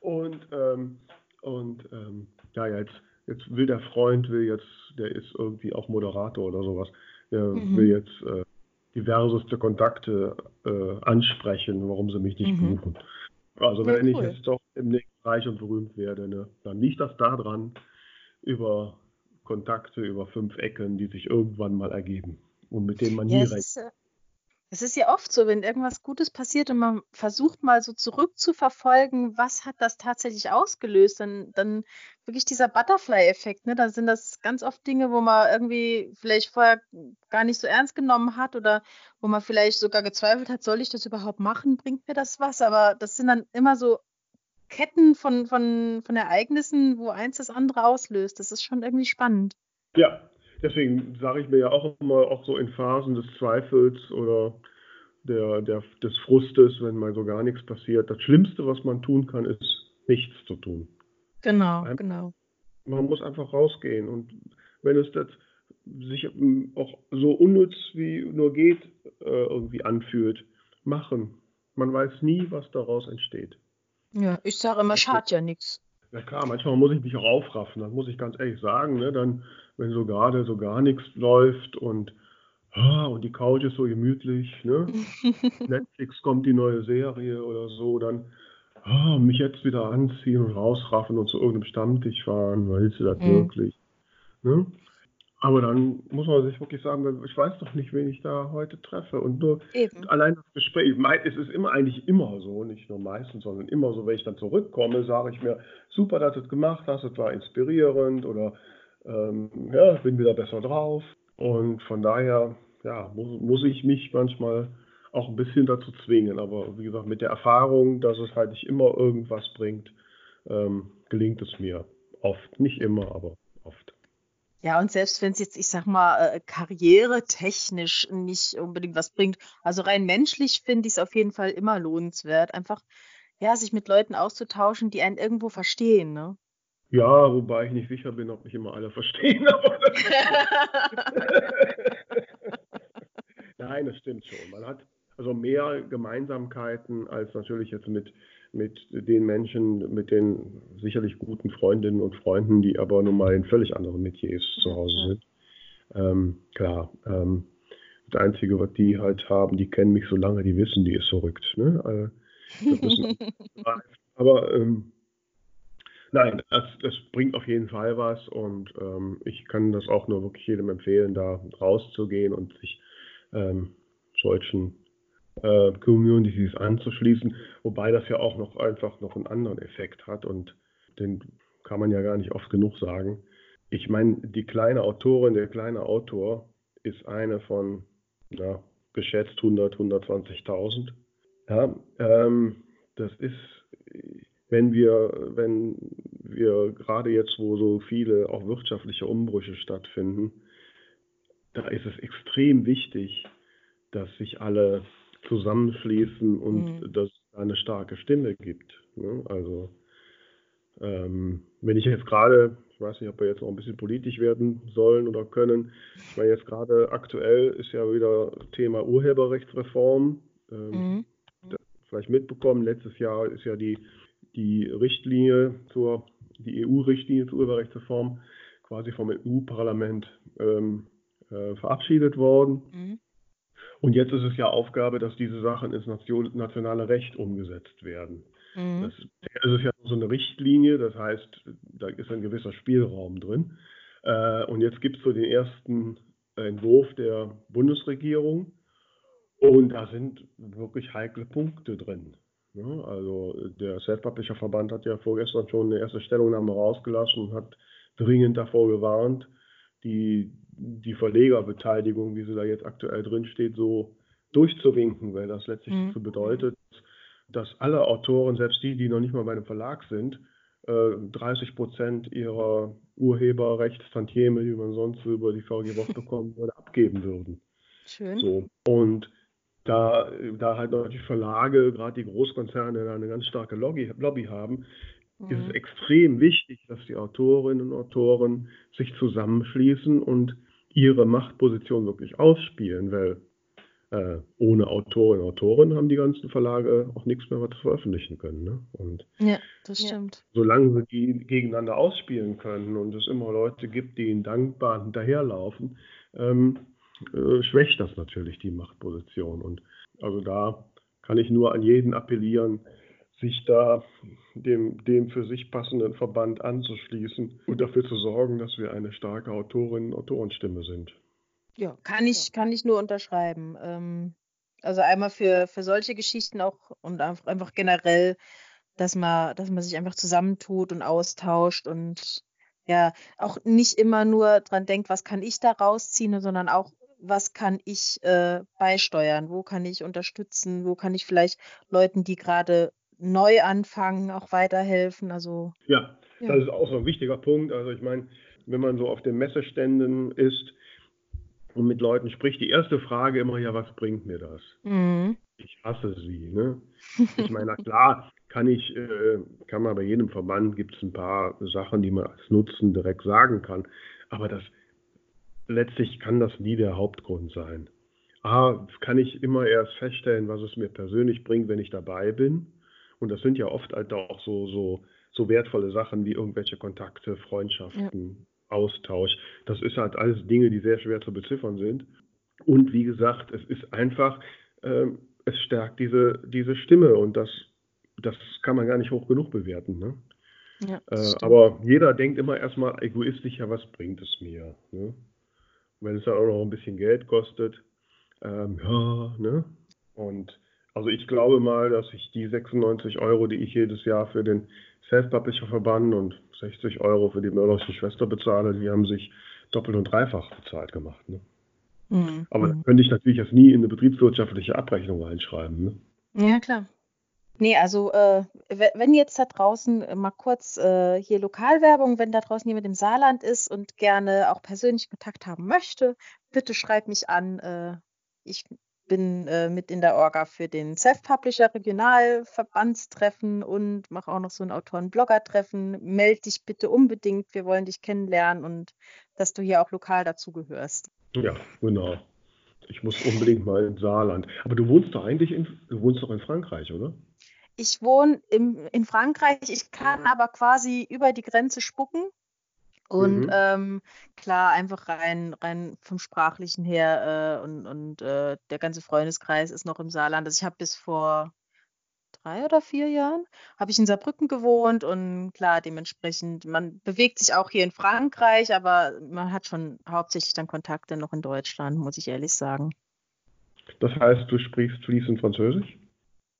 [laughs] und, ähm, und ähm, ja, jetzt, jetzt will der Freund, will jetzt, der ist irgendwie auch Moderator oder sowas, der mhm. will jetzt äh, diverseste Kontakte äh, ansprechen, warum sie mich nicht mhm. buchen. Also ja, wenn cool. ich jetzt doch im nächsten reich und berühmt werde, ne, dann liegt das daran, über Kontakte über fünf Ecken, die sich irgendwann mal ergeben und mit denen man ja, nie rechnet. Es ist ja oft so, wenn irgendwas Gutes passiert und man versucht mal so zurückzuverfolgen, was hat das tatsächlich ausgelöst, dann, dann wirklich dieser Butterfly-Effekt, ne? Da sind das ganz oft Dinge, wo man irgendwie vielleicht vorher gar nicht so ernst genommen hat oder wo man vielleicht sogar gezweifelt hat, soll ich das überhaupt machen, bringt mir das was? Aber das sind dann immer so Ketten von, von, von Ereignissen, wo eins das andere auslöst. Das ist schon irgendwie spannend. Ja, deswegen sage ich mir ja auch immer, auch so in Phasen des Zweifels oder der, der, des Frustes, wenn mal so gar nichts passiert, das Schlimmste, was man tun kann, ist nichts zu tun. Genau, Ein, genau. Man muss einfach rausgehen und wenn es das sich auch so unnütz wie nur geht äh, irgendwie anfühlt, machen. Man weiß nie, was daraus entsteht. Ja, ich sage immer, schadet ja nichts. Ja klar, manchmal muss ich mich auch aufraffen, das muss ich ganz ehrlich sagen. Ne? Dann, wenn so gerade so gar nichts läuft und, ah, und die Couch ist so gemütlich, ne? [laughs] Netflix kommt die neue Serie oder so, dann ah, mich jetzt wieder anziehen und rausraffen und zu irgendeinem Stammtisch fahren, willst du das mhm. wirklich? Ne? Aber dann muss man sich wirklich sagen, ich weiß doch nicht, wen ich da heute treffe. Und nur Eben. allein das Gespräch, es ist immer eigentlich immer so, nicht nur meistens, sondern immer so, wenn ich dann zurückkomme, sage ich mir, super, dass du es gemacht hast, es war inspirierend oder ähm, ja, bin wieder besser drauf. Und von daher, ja, muss, muss ich mich manchmal auch ein bisschen dazu zwingen. Aber wie gesagt, mit der Erfahrung, dass es halt nicht immer irgendwas bringt, ähm, gelingt es mir oft. Nicht immer, aber. Ja, und selbst wenn es jetzt, ich sag mal, äh, karrieretechnisch nicht unbedingt was bringt, also rein menschlich finde ich es auf jeden Fall immer lohnenswert, einfach ja, sich mit Leuten auszutauschen, die einen irgendwo verstehen, ne? Ja, wobei ich nicht sicher bin, ob mich immer alle verstehen. [laughs] [laughs] Nein, das stimmt schon. Man hat also mehr Gemeinsamkeiten als natürlich jetzt mit, mit den Menschen, mit den sicherlich guten Freundinnen und Freunden, die aber nun mal in völlig anderen Metiers zu Hause sind. Ähm, klar, ähm, das Einzige, was die halt haben, die kennen mich so lange, die wissen, die ist verrückt. Ne? Also, [laughs] aber ähm, nein, das, das, bringt auf jeden Fall was und ähm, ich kann das auch nur wirklich jedem empfehlen, da rauszugehen und sich ähm, solchen äh, Communities anzuschließen, wobei das ja auch noch einfach noch einen anderen Effekt hat und den kann man ja gar nicht oft genug sagen. Ich meine, die kleine Autorin, der kleine Autor ist eine von na, geschätzt 100, 120.000. Ja, ähm, das ist, wenn wir, wenn wir gerade jetzt, wo so viele auch wirtschaftliche Umbrüche stattfinden, da ist es extrem wichtig, dass sich alle zusammenschließen und mhm. dass es eine starke Stimme gibt. Ne? Also ähm, wenn ich jetzt gerade, ich weiß nicht, ob wir jetzt noch ein bisschen politisch werden sollen oder können, ich meine jetzt gerade aktuell ist ja wieder Thema Urheberrechtsreform. Ähm, mhm. Vielleicht mitbekommen, letztes Jahr ist ja die, die Richtlinie zur, die EU-Richtlinie zur Urheberrechtsreform quasi vom EU-Parlament ähm, äh, verabschiedet worden. Mhm. Und jetzt ist es ja Aufgabe, dass diese Sachen ins nationale Recht umgesetzt werden. Mhm. Das, das ist ja so eine Richtlinie, das heißt, da ist ein gewisser Spielraum drin. Äh, und jetzt gibt es so den ersten Entwurf der Bundesregierung und da sind wirklich heikle Punkte drin. Ja, also der Self-Publisher-Verband hat ja vorgestern schon eine erste Stellungnahme rausgelassen und hat dringend davor gewarnt, die die Verlegerbeteiligung, wie sie da jetzt aktuell drin steht, so durchzuwinken, weil das letztlich mhm. dazu bedeutet, dass alle Autoren, selbst die, die noch nicht mal bei einem Verlag sind, 30 äh, Prozent ihrer Urheberrechtstantieme, die man sonst über die VG Box [laughs] bekommen würde, abgeben würden. Schön. So. Und da, da halt natürlich Verlage, gerade die Großkonzerne, da eine ganz starke Lobby, Lobby haben, mhm. ist es mhm. extrem wichtig, dass die Autorinnen und Autoren sich zusammenschließen und ihre Machtposition wirklich ausspielen, weil äh, ohne Autorinnen und Autoren haben die ganzen Verlage auch nichts mehr, was veröffentlichen können. Ne? Und ja, das stimmt. Solange sie die gegeneinander ausspielen können und es immer Leute gibt, die ihnen dankbar hinterherlaufen, ähm, äh, schwächt das natürlich die Machtposition. Und also da kann ich nur an jeden appellieren, sich da dem, dem für sich passenden Verband anzuschließen und dafür zu sorgen, dass wir eine starke Autorinnen- und Autorenstimme sind. Ja, kann ich, kann ich nur unterschreiben. Ähm, also einmal für, für solche Geschichten auch und einfach generell, dass man, dass man sich einfach zusammentut und austauscht und ja, auch nicht immer nur dran denkt, was kann ich da rausziehen, sondern auch, was kann ich äh, beisteuern, wo kann ich unterstützen, wo kann ich vielleicht Leuten, die gerade neu anfangen, auch weiterhelfen. Also ja, ja, das ist auch so ein wichtiger Punkt. Also ich meine, wenn man so auf den Messeständen ist und mit Leuten spricht, die erste Frage immer, ja, was bringt mir das? Mhm. Ich hasse sie. Ne? Ich meine, na klar, kann ich, äh, kann man bei jedem Verband gibt es ein paar Sachen, die man als Nutzen direkt sagen kann. Aber das letztlich kann das nie der Hauptgrund sein. A, kann ich immer erst feststellen, was es mir persönlich bringt, wenn ich dabei bin. Und das sind ja oft halt auch so, so, so wertvolle Sachen wie irgendwelche Kontakte, Freundschaften, ja. Austausch. Das ist halt alles Dinge, die sehr schwer zu beziffern sind. Und wie gesagt, es ist einfach, äh, es stärkt diese, diese Stimme und das, das kann man gar nicht hoch genug bewerten. Ne? Ja, äh, aber jeder denkt immer erstmal egoistisch, ja, was bringt es mir? Ne? Wenn es dann auch noch ein bisschen Geld kostet, ähm, ja, ne? Und also ich glaube mal, dass ich die 96 Euro, die ich jedes Jahr für den Self-Publisher-Verband und 60 Euro für die Mörderische Schwester bezahle, die haben sich doppelt und dreifach bezahlt gemacht. Ne? Mhm. Aber da könnte ich natürlich jetzt nie in eine betriebswirtschaftliche Abrechnung reinschreiben. Ne? Ja, klar. Nee, also äh, wenn jetzt da draußen äh, mal kurz äh, hier Lokalwerbung, wenn da draußen jemand im Saarland ist und gerne auch persönlich Kontakt haben möchte, bitte schreib mich an. Äh, ich bin äh, mit in der Orga für den Self-Publisher Regionalverbandstreffen und mache auch noch so ein Autoren-Blogger-Treffen. Meld dich bitte unbedingt, wir wollen dich kennenlernen und dass du hier auch lokal dazugehörst. Ja, genau. Ich muss unbedingt mal ins Saarland. Aber du wohnst doch eigentlich in, du wohnst doch in Frankreich, oder? Ich wohne im, in Frankreich, ich kann aber quasi über die Grenze spucken. Und mhm. ähm, klar, einfach rein, rein vom Sprachlichen her äh, und, und äh, der ganze Freundeskreis ist noch im Saarland. Also ich habe bis vor drei oder vier Jahren habe ich in Saarbrücken gewohnt und klar, dementsprechend, man bewegt sich auch hier in Frankreich, aber man hat schon hauptsächlich dann Kontakte noch in Deutschland, muss ich ehrlich sagen. Das heißt, du sprichst fließend Französisch?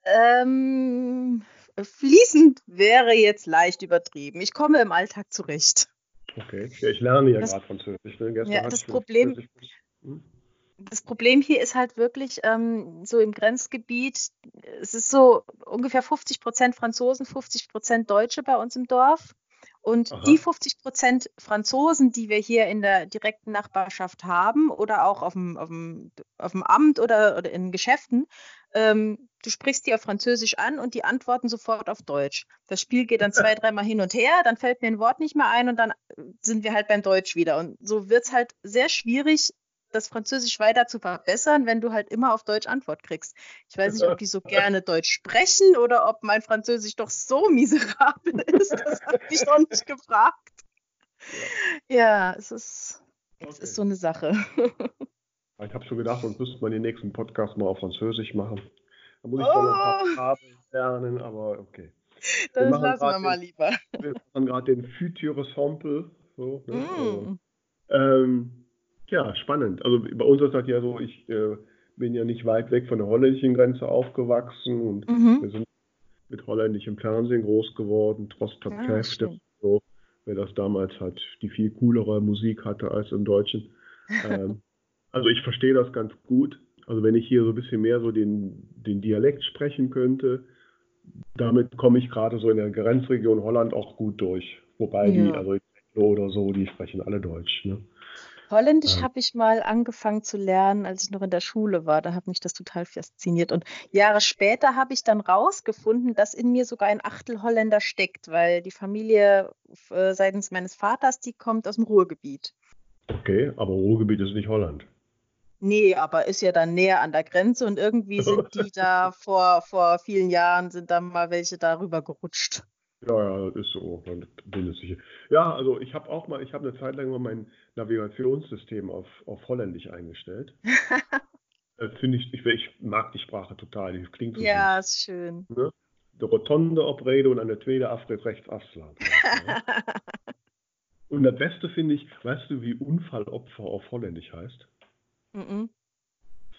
Ähm, fließend wäre jetzt leicht übertrieben. Ich komme im Alltag zurecht. Okay, ich lerne ja gerade Französisch. Ne? ja, das Problem, hm? das Problem hier ist halt wirklich ähm, so im Grenzgebiet, es ist so ungefähr 50 Prozent Franzosen, 50 Prozent Deutsche bei uns im Dorf. Und Aha. die 50 Prozent Franzosen, die wir hier in der direkten Nachbarschaft haben oder auch auf dem, auf dem, auf dem Amt oder, oder in Geschäften, ähm, du sprichst die auf Französisch an und die antworten sofort auf Deutsch. Das Spiel geht dann zwei, [laughs] dreimal hin und her, dann fällt mir ein Wort nicht mehr ein und dann sind wir halt beim Deutsch wieder. Und so wird es halt sehr schwierig, das Französisch weiter zu verbessern, wenn du halt immer auf Deutsch Antwort kriegst. Ich weiß nicht, ob die so [laughs] gerne Deutsch sprechen oder ob mein Französisch doch so [laughs] miserabel ist. Das habe ich noch nicht gefragt. Ja, es ist, okay. es ist so eine Sache. Ich habe schon gedacht, sonst müsste man den nächsten Podcast mal auf Französisch machen. Da muss ich oh. noch ein paar Farben lernen, aber okay. Das lassen wir mal lieber. Wir machen gerade den Future Sample. So, ne? mm. also, ähm, ja, spannend. Also bei uns ist das ja so, ich äh, bin ja nicht weit weg von der holländischen Grenze aufgewachsen und mhm. wir sind mit holländischem Fernsehen groß geworden, trotz ah, so, wer das damals halt die viel coolere Musik hatte als im Deutschen. [laughs] ähm, also ich verstehe das ganz gut. Also wenn ich hier so ein bisschen mehr so den, den Dialekt sprechen könnte, damit komme ich gerade so in der Grenzregion Holland auch gut durch. Wobei ja. die, also oder so, die sprechen alle Deutsch. Ne? Holländisch ja. habe ich mal angefangen zu lernen, als ich noch in der Schule war. Da hat mich das total fasziniert. Und Jahre später habe ich dann rausgefunden, dass in mir sogar ein Achtel Holländer steckt, weil die Familie äh, seitens meines Vaters, die kommt aus dem Ruhrgebiet. Okay, aber Ruhrgebiet ist nicht Holland. Nee, aber ist ja dann näher an der Grenze und irgendwie sind die da vor, vor vielen Jahren, sind da mal welche darüber gerutscht. Ja, ja, das ist so. Ja, also ich habe auch mal, ich habe eine Zeit lang mal mein Navigationssystem auf, auf Holländisch eingestellt. [laughs] finde ich, ich, ich, mag die Sprache total, die klingt so Ja, gut. ist schön. Ne? De Rotonde oprede und eine tweede afrit rechts afslaan. [laughs] und das Beste finde ich, weißt du, wie Unfallopfer auf Holländisch heißt? -mm.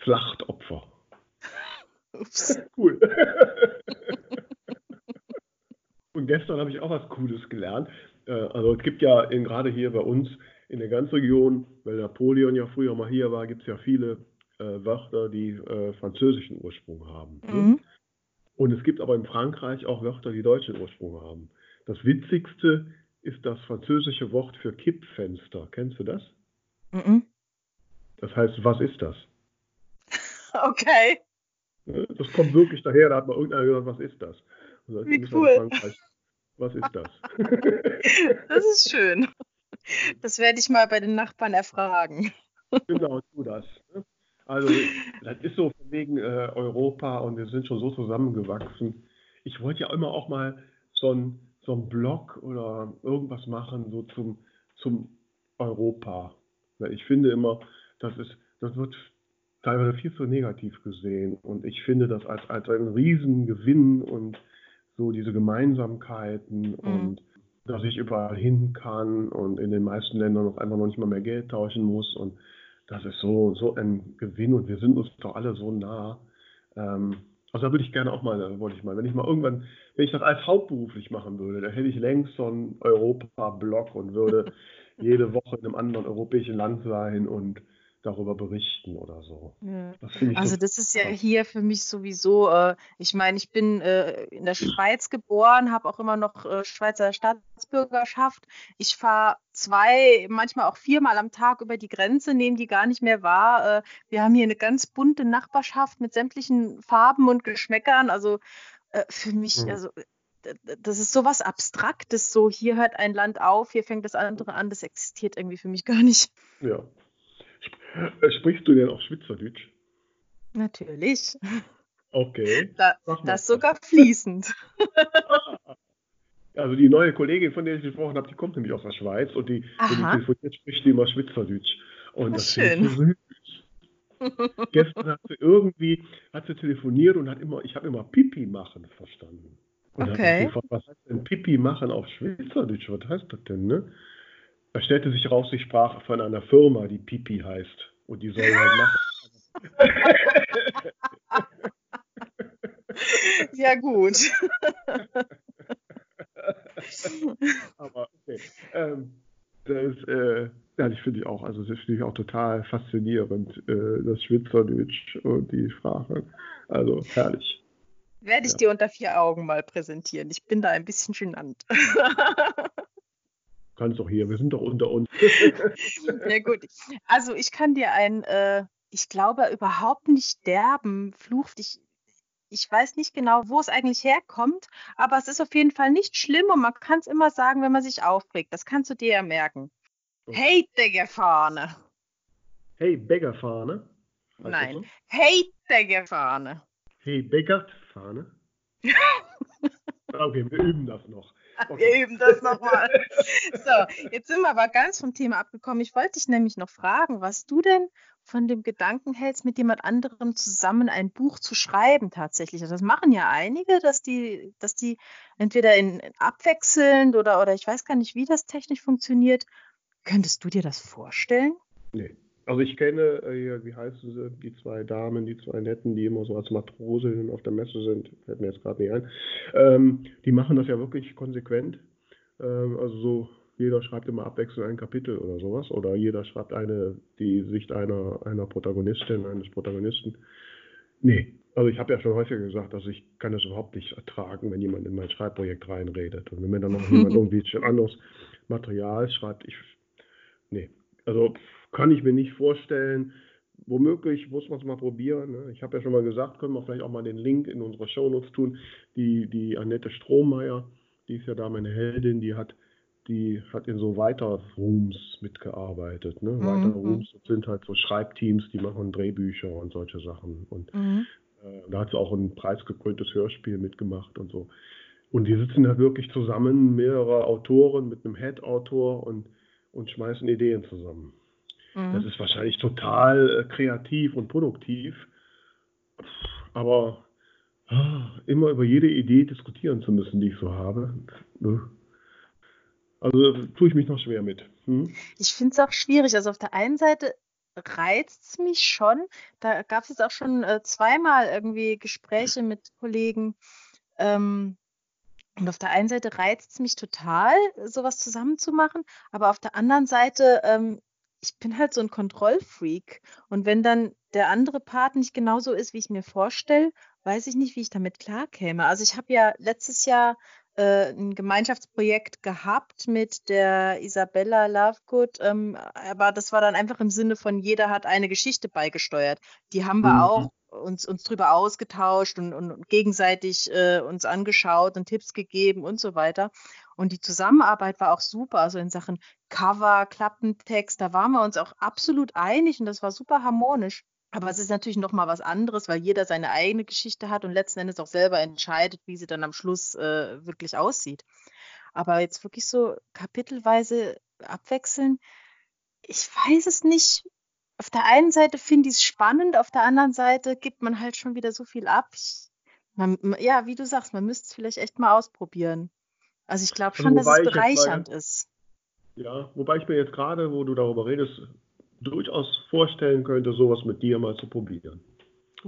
Flachtopfer. Ups. [laughs] Cool. [laughs] Und gestern habe ich auch was Cooles gelernt. Äh, also es gibt ja gerade hier bei uns in der ganzen Region, weil Napoleon ja früher mal hier war, gibt es ja viele äh, Wörter, die äh, französischen Ursprung haben. Ne? Mhm. Und es gibt aber in Frankreich auch Wörter, die deutschen Ursprung haben. Das witzigste ist das französische Wort für Kippfenster. Kennst du das? Mhm. Das heißt, was ist das? [laughs] Okay. Ne, das kommt wirklich daher, da hat mal irgendeiner gesagt, was ist das? Also Wie cool. Was ist das? [laughs] das ist schön. Das werde ich mal bei den Nachbarn erfragen. [laughs] Genau, tu das. Ne? Also, das ist so wegen äh, Europa und wir sind schon so zusammengewachsen. Ich wollte ja immer auch mal so einen so Blog oder irgendwas machen, so zum, zum Europa. Ich finde immer, das, ist, das wird teilweise viel zu negativ gesehen und ich finde das als, als einen Riesengewinn und so diese Gemeinsamkeiten mhm. und dass ich überall hin kann und in den meisten Ländern noch einfach noch nicht mal mehr Geld tauschen muss und das ist so, so ein Gewinn und wir sind uns doch alle so nah. Ähm, also da würde ich gerne auch mal, wollte ich mal, wenn ich mal irgendwann, wenn ich das als hauptberuflich machen würde, dann hätte ich längst so einen Europa-Blog und würde [laughs] jede Woche in einem anderen europäischen Land sein und darüber berichten oder so. Ja. Das also das ist ja hier für mich sowieso, äh, ich meine, ich bin äh, in der Schweiz geboren, habe auch immer noch äh, Schweizer Staatsbürgerschaft. Ich fahre zwei, manchmal auch viermal am Tag über die Grenze, nehme die gar nicht mehr wahr. Äh, wir haben hier eine ganz bunte Nachbarschaft mit sämtlichen Farben und Geschmäckern. Also äh, für mich, mhm. also das ist so was Abstraktes, so hier hört ein Land auf, hier fängt das andere an, das existiert irgendwie für mich gar nicht. Ja, sprichst du denn auch Schweizerdeutsch? Natürlich. Okay. Da, das sogar fließend. [laughs] Also die neue Kollegin, von der ich gesprochen habe, die kommt nämlich aus der Schweiz und die, wenn die spricht die immer Schweizerdeutsch. Und das, das schön. So süß. Gestern hat sie irgendwie, hat sie telefoniert und hat immer, ich habe immer Pipi machen verstanden. Und okay. Gefragt, was heißt denn Pipi machen auf Schweizerdeutsch? Was heißt das denn, ne? Da stellte sich raus, sie sprach von einer Firma, die Pipi heißt. Und die soll halt machen. [laughs] ja, gut. [laughs] Aber okay. Ähm, das, äh, ja, ich finde ich auch, also das finde ich auch total faszinierend, äh, das Schweizerdeutsch und die Sprache. Also herrlich. Werde ich ja. dir unter vier Augen mal präsentieren. Ich bin da ein bisschen genannt. [laughs] kannst doch hier, wir sind doch unter uns. [laughs] ja gut. Also ich kann dir ein, äh, ich glaube, überhaupt nicht derben Fluch. Ich, ich weiß nicht genau, wo es eigentlich herkommt, aber es ist auf jeden Fall nicht schlimm und man kann es immer sagen, wenn man sich aufregt. Das kannst du dir ja merken. Okay. Hey, Diggerfahne. Hey, Bäckerfahne. Nein, so? hey, Diggerfahne. Hey, Bäckerfahne. [laughs] okay, wir üben das noch. Okay. Wir üben das nochmal. [laughs] So, jetzt sind wir aber ganz vom Thema abgekommen. Ich wollte dich nämlich noch fragen, was du denn von dem Gedanken hältst, mit jemand anderem zusammen ein Buch zu schreiben tatsächlich. Also das machen ja einige, dass die, dass die entweder in, in abwechselnd oder, oder ich weiß gar nicht, wie das technisch funktioniert. Könntest du dir das vorstellen? Nee. Also ich kenne, äh, wie heißen sie, die zwei Damen, die zwei Netten, die immer so als Matrosinnen auf der Messe sind, fällt mir jetzt gerade nicht ein. Ähm, die machen das ja wirklich konsequent. Ähm, also so, jeder schreibt immer abwechselnd ein Kapitel oder sowas. Oder jeder schreibt eine, die Sicht einer, einer Protagonistin, eines Protagonisten. Nee, also ich habe ja schon häufiger gesagt, dass ich kann das überhaupt nicht ertragen, wenn jemand in mein Schreibprojekt reinredet. Und wenn mir dann noch jemand [laughs] irgendwie schon anderes Material schreibt, ich, nee, also kann ich mir nicht vorstellen. Womöglich muss man es mal probieren. Ne? Ich habe ja schon mal gesagt, können wir vielleicht auch mal den Link in unsere Shownotes tun. Die, die Annette Strohmeier, die ist ja da meine Heldin, die hat, die hat in so Weiter-Rooms mitgearbeitet. Ne? Mhm. Weiter-Rooms sind halt so Schreibteams, die machen Drehbücher und solche Sachen. Und mhm. äh, da hat sie auch ein preisgekröntes Hörspiel mitgemacht und so. Und die sitzen da wirklich zusammen, mehrere Autoren mit einem Head-Autor und, und schmeißen Ideen zusammen. Mhm. Das ist wahrscheinlich total äh, kreativ und produktiv. Aber ah, immer über jede Idee diskutieren zu müssen, die ich so habe. Ne? Also tue ich mich noch schwer mit. Hm? Ich finde es auch schwierig. Also auf der einen Seite reizt es mich schon. Da gab es jetzt auch schon äh, zweimal irgendwie Gespräche mit Kollegen. Ähm, und auf der einen Seite reizt es mich total, sowas zusammenzumachen, aber auf der anderen Seite ähm, ich bin halt so ein Kontrollfreak. Und wenn dann der andere Part nicht genauso ist, wie ich mir vorstelle, weiß ich nicht, wie ich damit klarkäme. Also ich habe ja letztes Jahr äh, ein Gemeinschaftsprojekt gehabt mit der Isabella Lovegood, ähm, aber das war dann einfach im Sinne von jeder hat eine Geschichte beigesteuert. Die haben wir mhm. auch uns, uns drüber ausgetauscht und, und gegenseitig äh, uns angeschaut und Tipps gegeben und so weiter. Und die Zusammenarbeit war auch super, also in Sachen Cover, Klappentext, da waren wir uns auch absolut einig und das war super harmonisch. Aber es ist natürlich noch mal was anderes, weil jeder seine eigene Geschichte hat und letzten Endes auch selber entscheidet, wie sie dann am Schluss äh, wirklich aussieht. Aber jetzt wirklich so kapitelweise abwechseln, ich weiß es nicht. Auf der einen Seite finde ich es spannend, auf der anderen Seite gibt man halt schon wieder so viel ab. Ich, man, ja, wie du sagst, man müsste es vielleicht echt mal ausprobieren. Also ich glaube also schon, also dass es bereichernd mal, ist. Ja, wobei ich mir jetzt gerade, wo du darüber redest, durchaus vorstellen könnte, sowas mit dir mal zu probieren.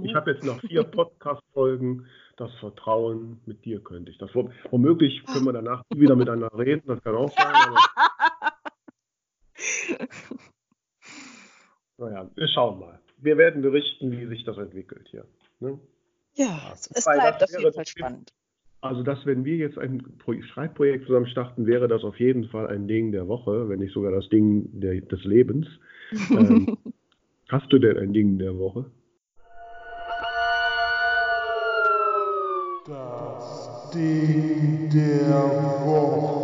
Ich habe jetzt nach vier [laughs] Podcast-Folgen das Vertrauen, mit dir könnte ich das. Womöglich können wir danach wieder miteinander reden, das kann auch sein. [laughs] Naja, wir schauen mal. Wir werden berichten, wie sich das entwickelt hier. Ne? Ja, es bleibt auf jeden Fall spannend. Also, dass wenn wir jetzt ein Schreibprojekt zusammen starten, wäre das auf jeden Fall ein Ding der Woche, wenn nicht sogar das Ding der, des Lebens. ähm, [laughs] hast du denn ein Ding der Woche? Das Ding der Woche.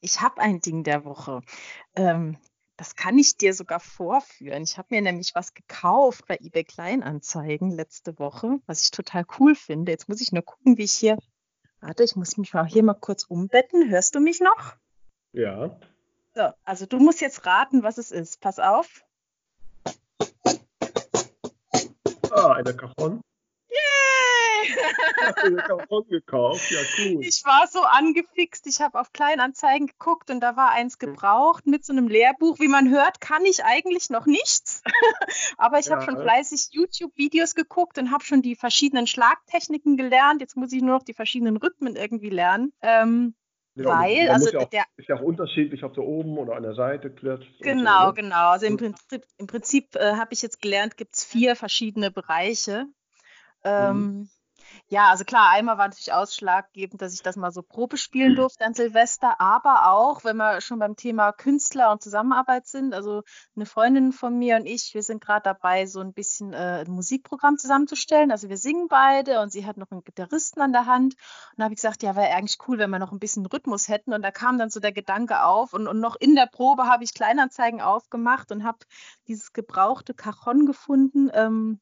Ich habe ein Ding der Woche. Ähm, das kann ich dir sogar vorführen. Ich habe mir nämlich was gekauft bei eBay Kleinanzeigen letzte Woche, was ich total cool finde. Jetzt muss ich nur gucken, wie ich hier. Warte, ich muss mich mal hier mal kurz umbetten. Hörst du mich noch? Ja. So, also du musst jetzt raten, was es ist. Pass auf. Ah, eine Cajon. Yay! Hast du eine Cajon gekauft? Ja, cool. Ich war so angefixt. Ich habe auf Kleinanzeigen geguckt und da war eins gebraucht mit so einem Lehrbuch. Wie man hört, kann ich eigentlich noch nichts. [laughs] Aber ich ja. habe schon fleißig YouTube-Videos geguckt und habe schon die verschiedenen Schlagtechniken gelernt. Jetzt muss ich nur noch die verschiedenen Rhythmen irgendwie lernen. Ähm, ja, weil, also ja auch, der. Ist ja auch unterschiedlich, ob du oben oder an der Seite klatscht. Genau, so, ne? genau. Also im Prinzip, im Prinzip äh, habe ich jetzt gelernt, gibt es vier verschiedene Bereiche. Ähm, mhm. Ja, also klar, einmal war natürlich ausschlaggebend, dass ich das mal so Probe spielen durfte an Silvester, aber auch, wenn wir schon beim Thema Künstler und Zusammenarbeit sind, also eine Freundin von mir und ich, wir sind gerade dabei, so ein bisschen äh, ein Musikprogramm zusammenzustellen. Also wir singen beide und sie hat noch einen Gitarristen an der Hand. Und da habe ich gesagt, ja, wäre eigentlich cool, wenn wir noch ein bisschen Rhythmus hätten. Und da kam dann so der Gedanke auf und, und noch in der Probe habe ich Kleinanzeigen aufgemacht und habe dieses gebrauchte Cajon gefunden. Ähm,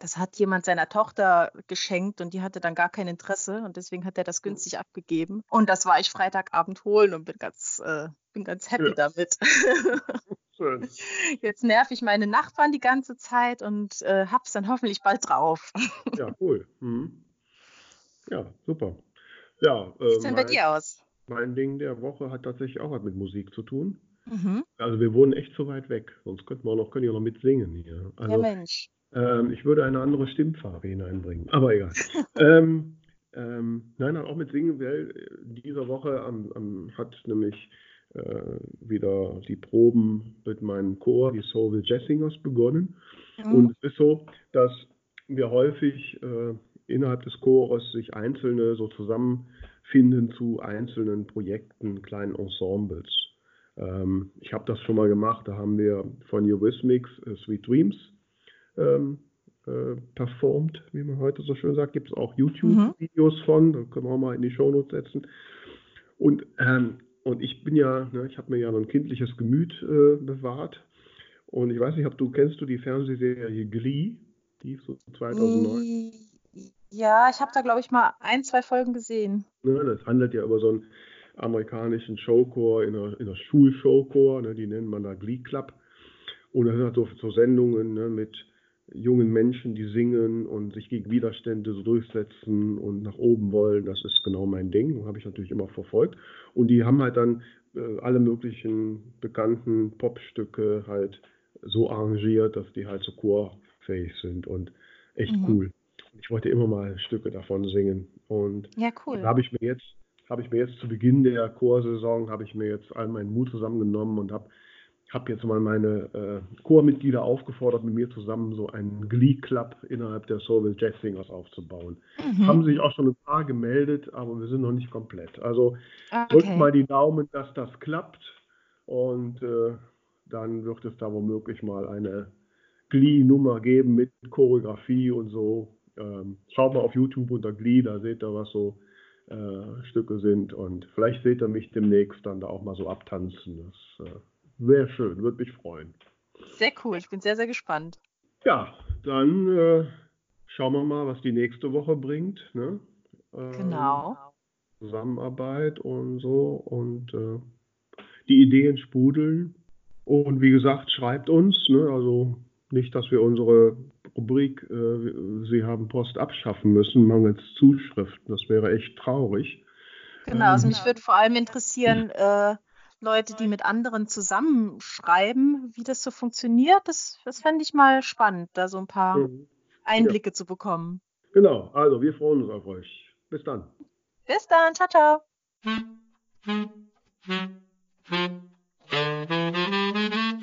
das hat jemand seiner Tochter geschenkt und die hatte dann gar kein Interesse und deswegen hat er das günstig abgegeben. Und das war ich Freitagabend holen und bin ganz, äh, bin ganz happy ja. damit. Schön. [laughs] Jetzt nerv ich meine Nachbarn die ganze Zeit und äh, hab's dann hoffentlich bald drauf. ja, cool. Mhm. Ja, super. Ja, Wie sieht äh, denn bei dir aus? Mein Ding der Woche hat tatsächlich auch was mit Musik zu tun. Mhm. Also wir wohnen echt so weit weg, sonst könnten wir auch noch, können wir noch mitsingen hier. Also, ja, Mensch. Ähm, ich würde eine andere Stimmfarbe hineinbringen, aber egal. [laughs] ähm, ähm, nein, auch mit Singen, weil äh, diese Woche am, am, hat nämlich äh, wieder die Proben mit meinem Chor, die Soul Jazz Singers, begonnen. Mhm. Und es ist so, dass wir häufig äh, innerhalb des Chores sich Einzelne so zusammenfinden zu einzelnen Projekten, kleinen Ensembles. Ähm, ich habe das schon mal gemacht, da haben wir von Eurismics äh, Sweet Dreams ähm, äh, performt, wie man heute so schön sagt. Gibt es auch YouTube-Videos mhm. von, da können wir auch mal in die Shownotes setzen. Und, ähm, und ich bin ja, ne, ich habe mir ja noch ein kindliches Gemüt äh, bewahrt. Und ich weiß nicht, ob du kennst du die Fernsehserie Glee, die so 2009. Ja, ich habe da glaube ich mal ein, zwei Folgen gesehen. Ne, das handelt ja über so einen amerikanischen Showchor in einer, in einer Schulshowchor, ne, die nennt man da Glee Club. Und das sind halt so, so Sendungen ne, mit jungen Menschen, die singen und sich gegen Widerstände so durchsetzen und nach oben wollen, das ist genau mein Ding, habe ich natürlich immer verfolgt. Und die haben halt dann äh, alle möglichen bekannten Popstücke halt so arrangiert, dass die halt so chorfähig sind und echt mhm. cool. Ich wollte immer mal Stücke davon singen. Und ja, cool. da habe ich mir jetzt, habe ich mir jetzt zu Beginn der Chorsaison, habe ich mir jetzt all meinen Mut zusammengenommen und habe habe jetzt mal meine äh, Chormitglieder aufgefordert, mit mir zusammen so einen Glee Club innerhalb der Soulville Jazz Singers aufzubauen. Mhm. Haben sich auch schon ein paar gemeldet, aber wir sind noch nicht komplett. Also okay. drückt mal die Daumen, dass das klappt und äh, dann wird es da womöglich mal eine Glee-Nummer geben mit Choreografie und so. Ähm, schaut mal auf YouTube unter Glee, da seht ihr, was so äh, Stücke sind und vielleicht seht ihr mich demnächst dann da auch mal so abtanzen. Das äh, Wäre schön, würde mich freuen. Sehr cool, ich bin sehr, sehr gespannt. Ja, dann äh, schauen wir mal, was die nächste Woche bringt. Ne? Ähm, genau. Zusammenarbeit und so und äh, die Ideen sprudeln. Und wie gesagt, schreibt uns, ne? also nicht, dass wir unsere Rubrik äh, Sie haben Post abschaffen müssen, mangels Zuschriften. Das wäre echt traurig. Genau, also mich würde vor allem interessieren, äh, Leute, die mit anderen zusammenschreiben, wie das so funktioniert. Das, das fände ich mal spannend, da so ein paar mhm. Einblicke ja. zu bekommen. Genau, also wir freuen uns auf euch. Bis dann. Bis dann, ciao, ciao. Thank.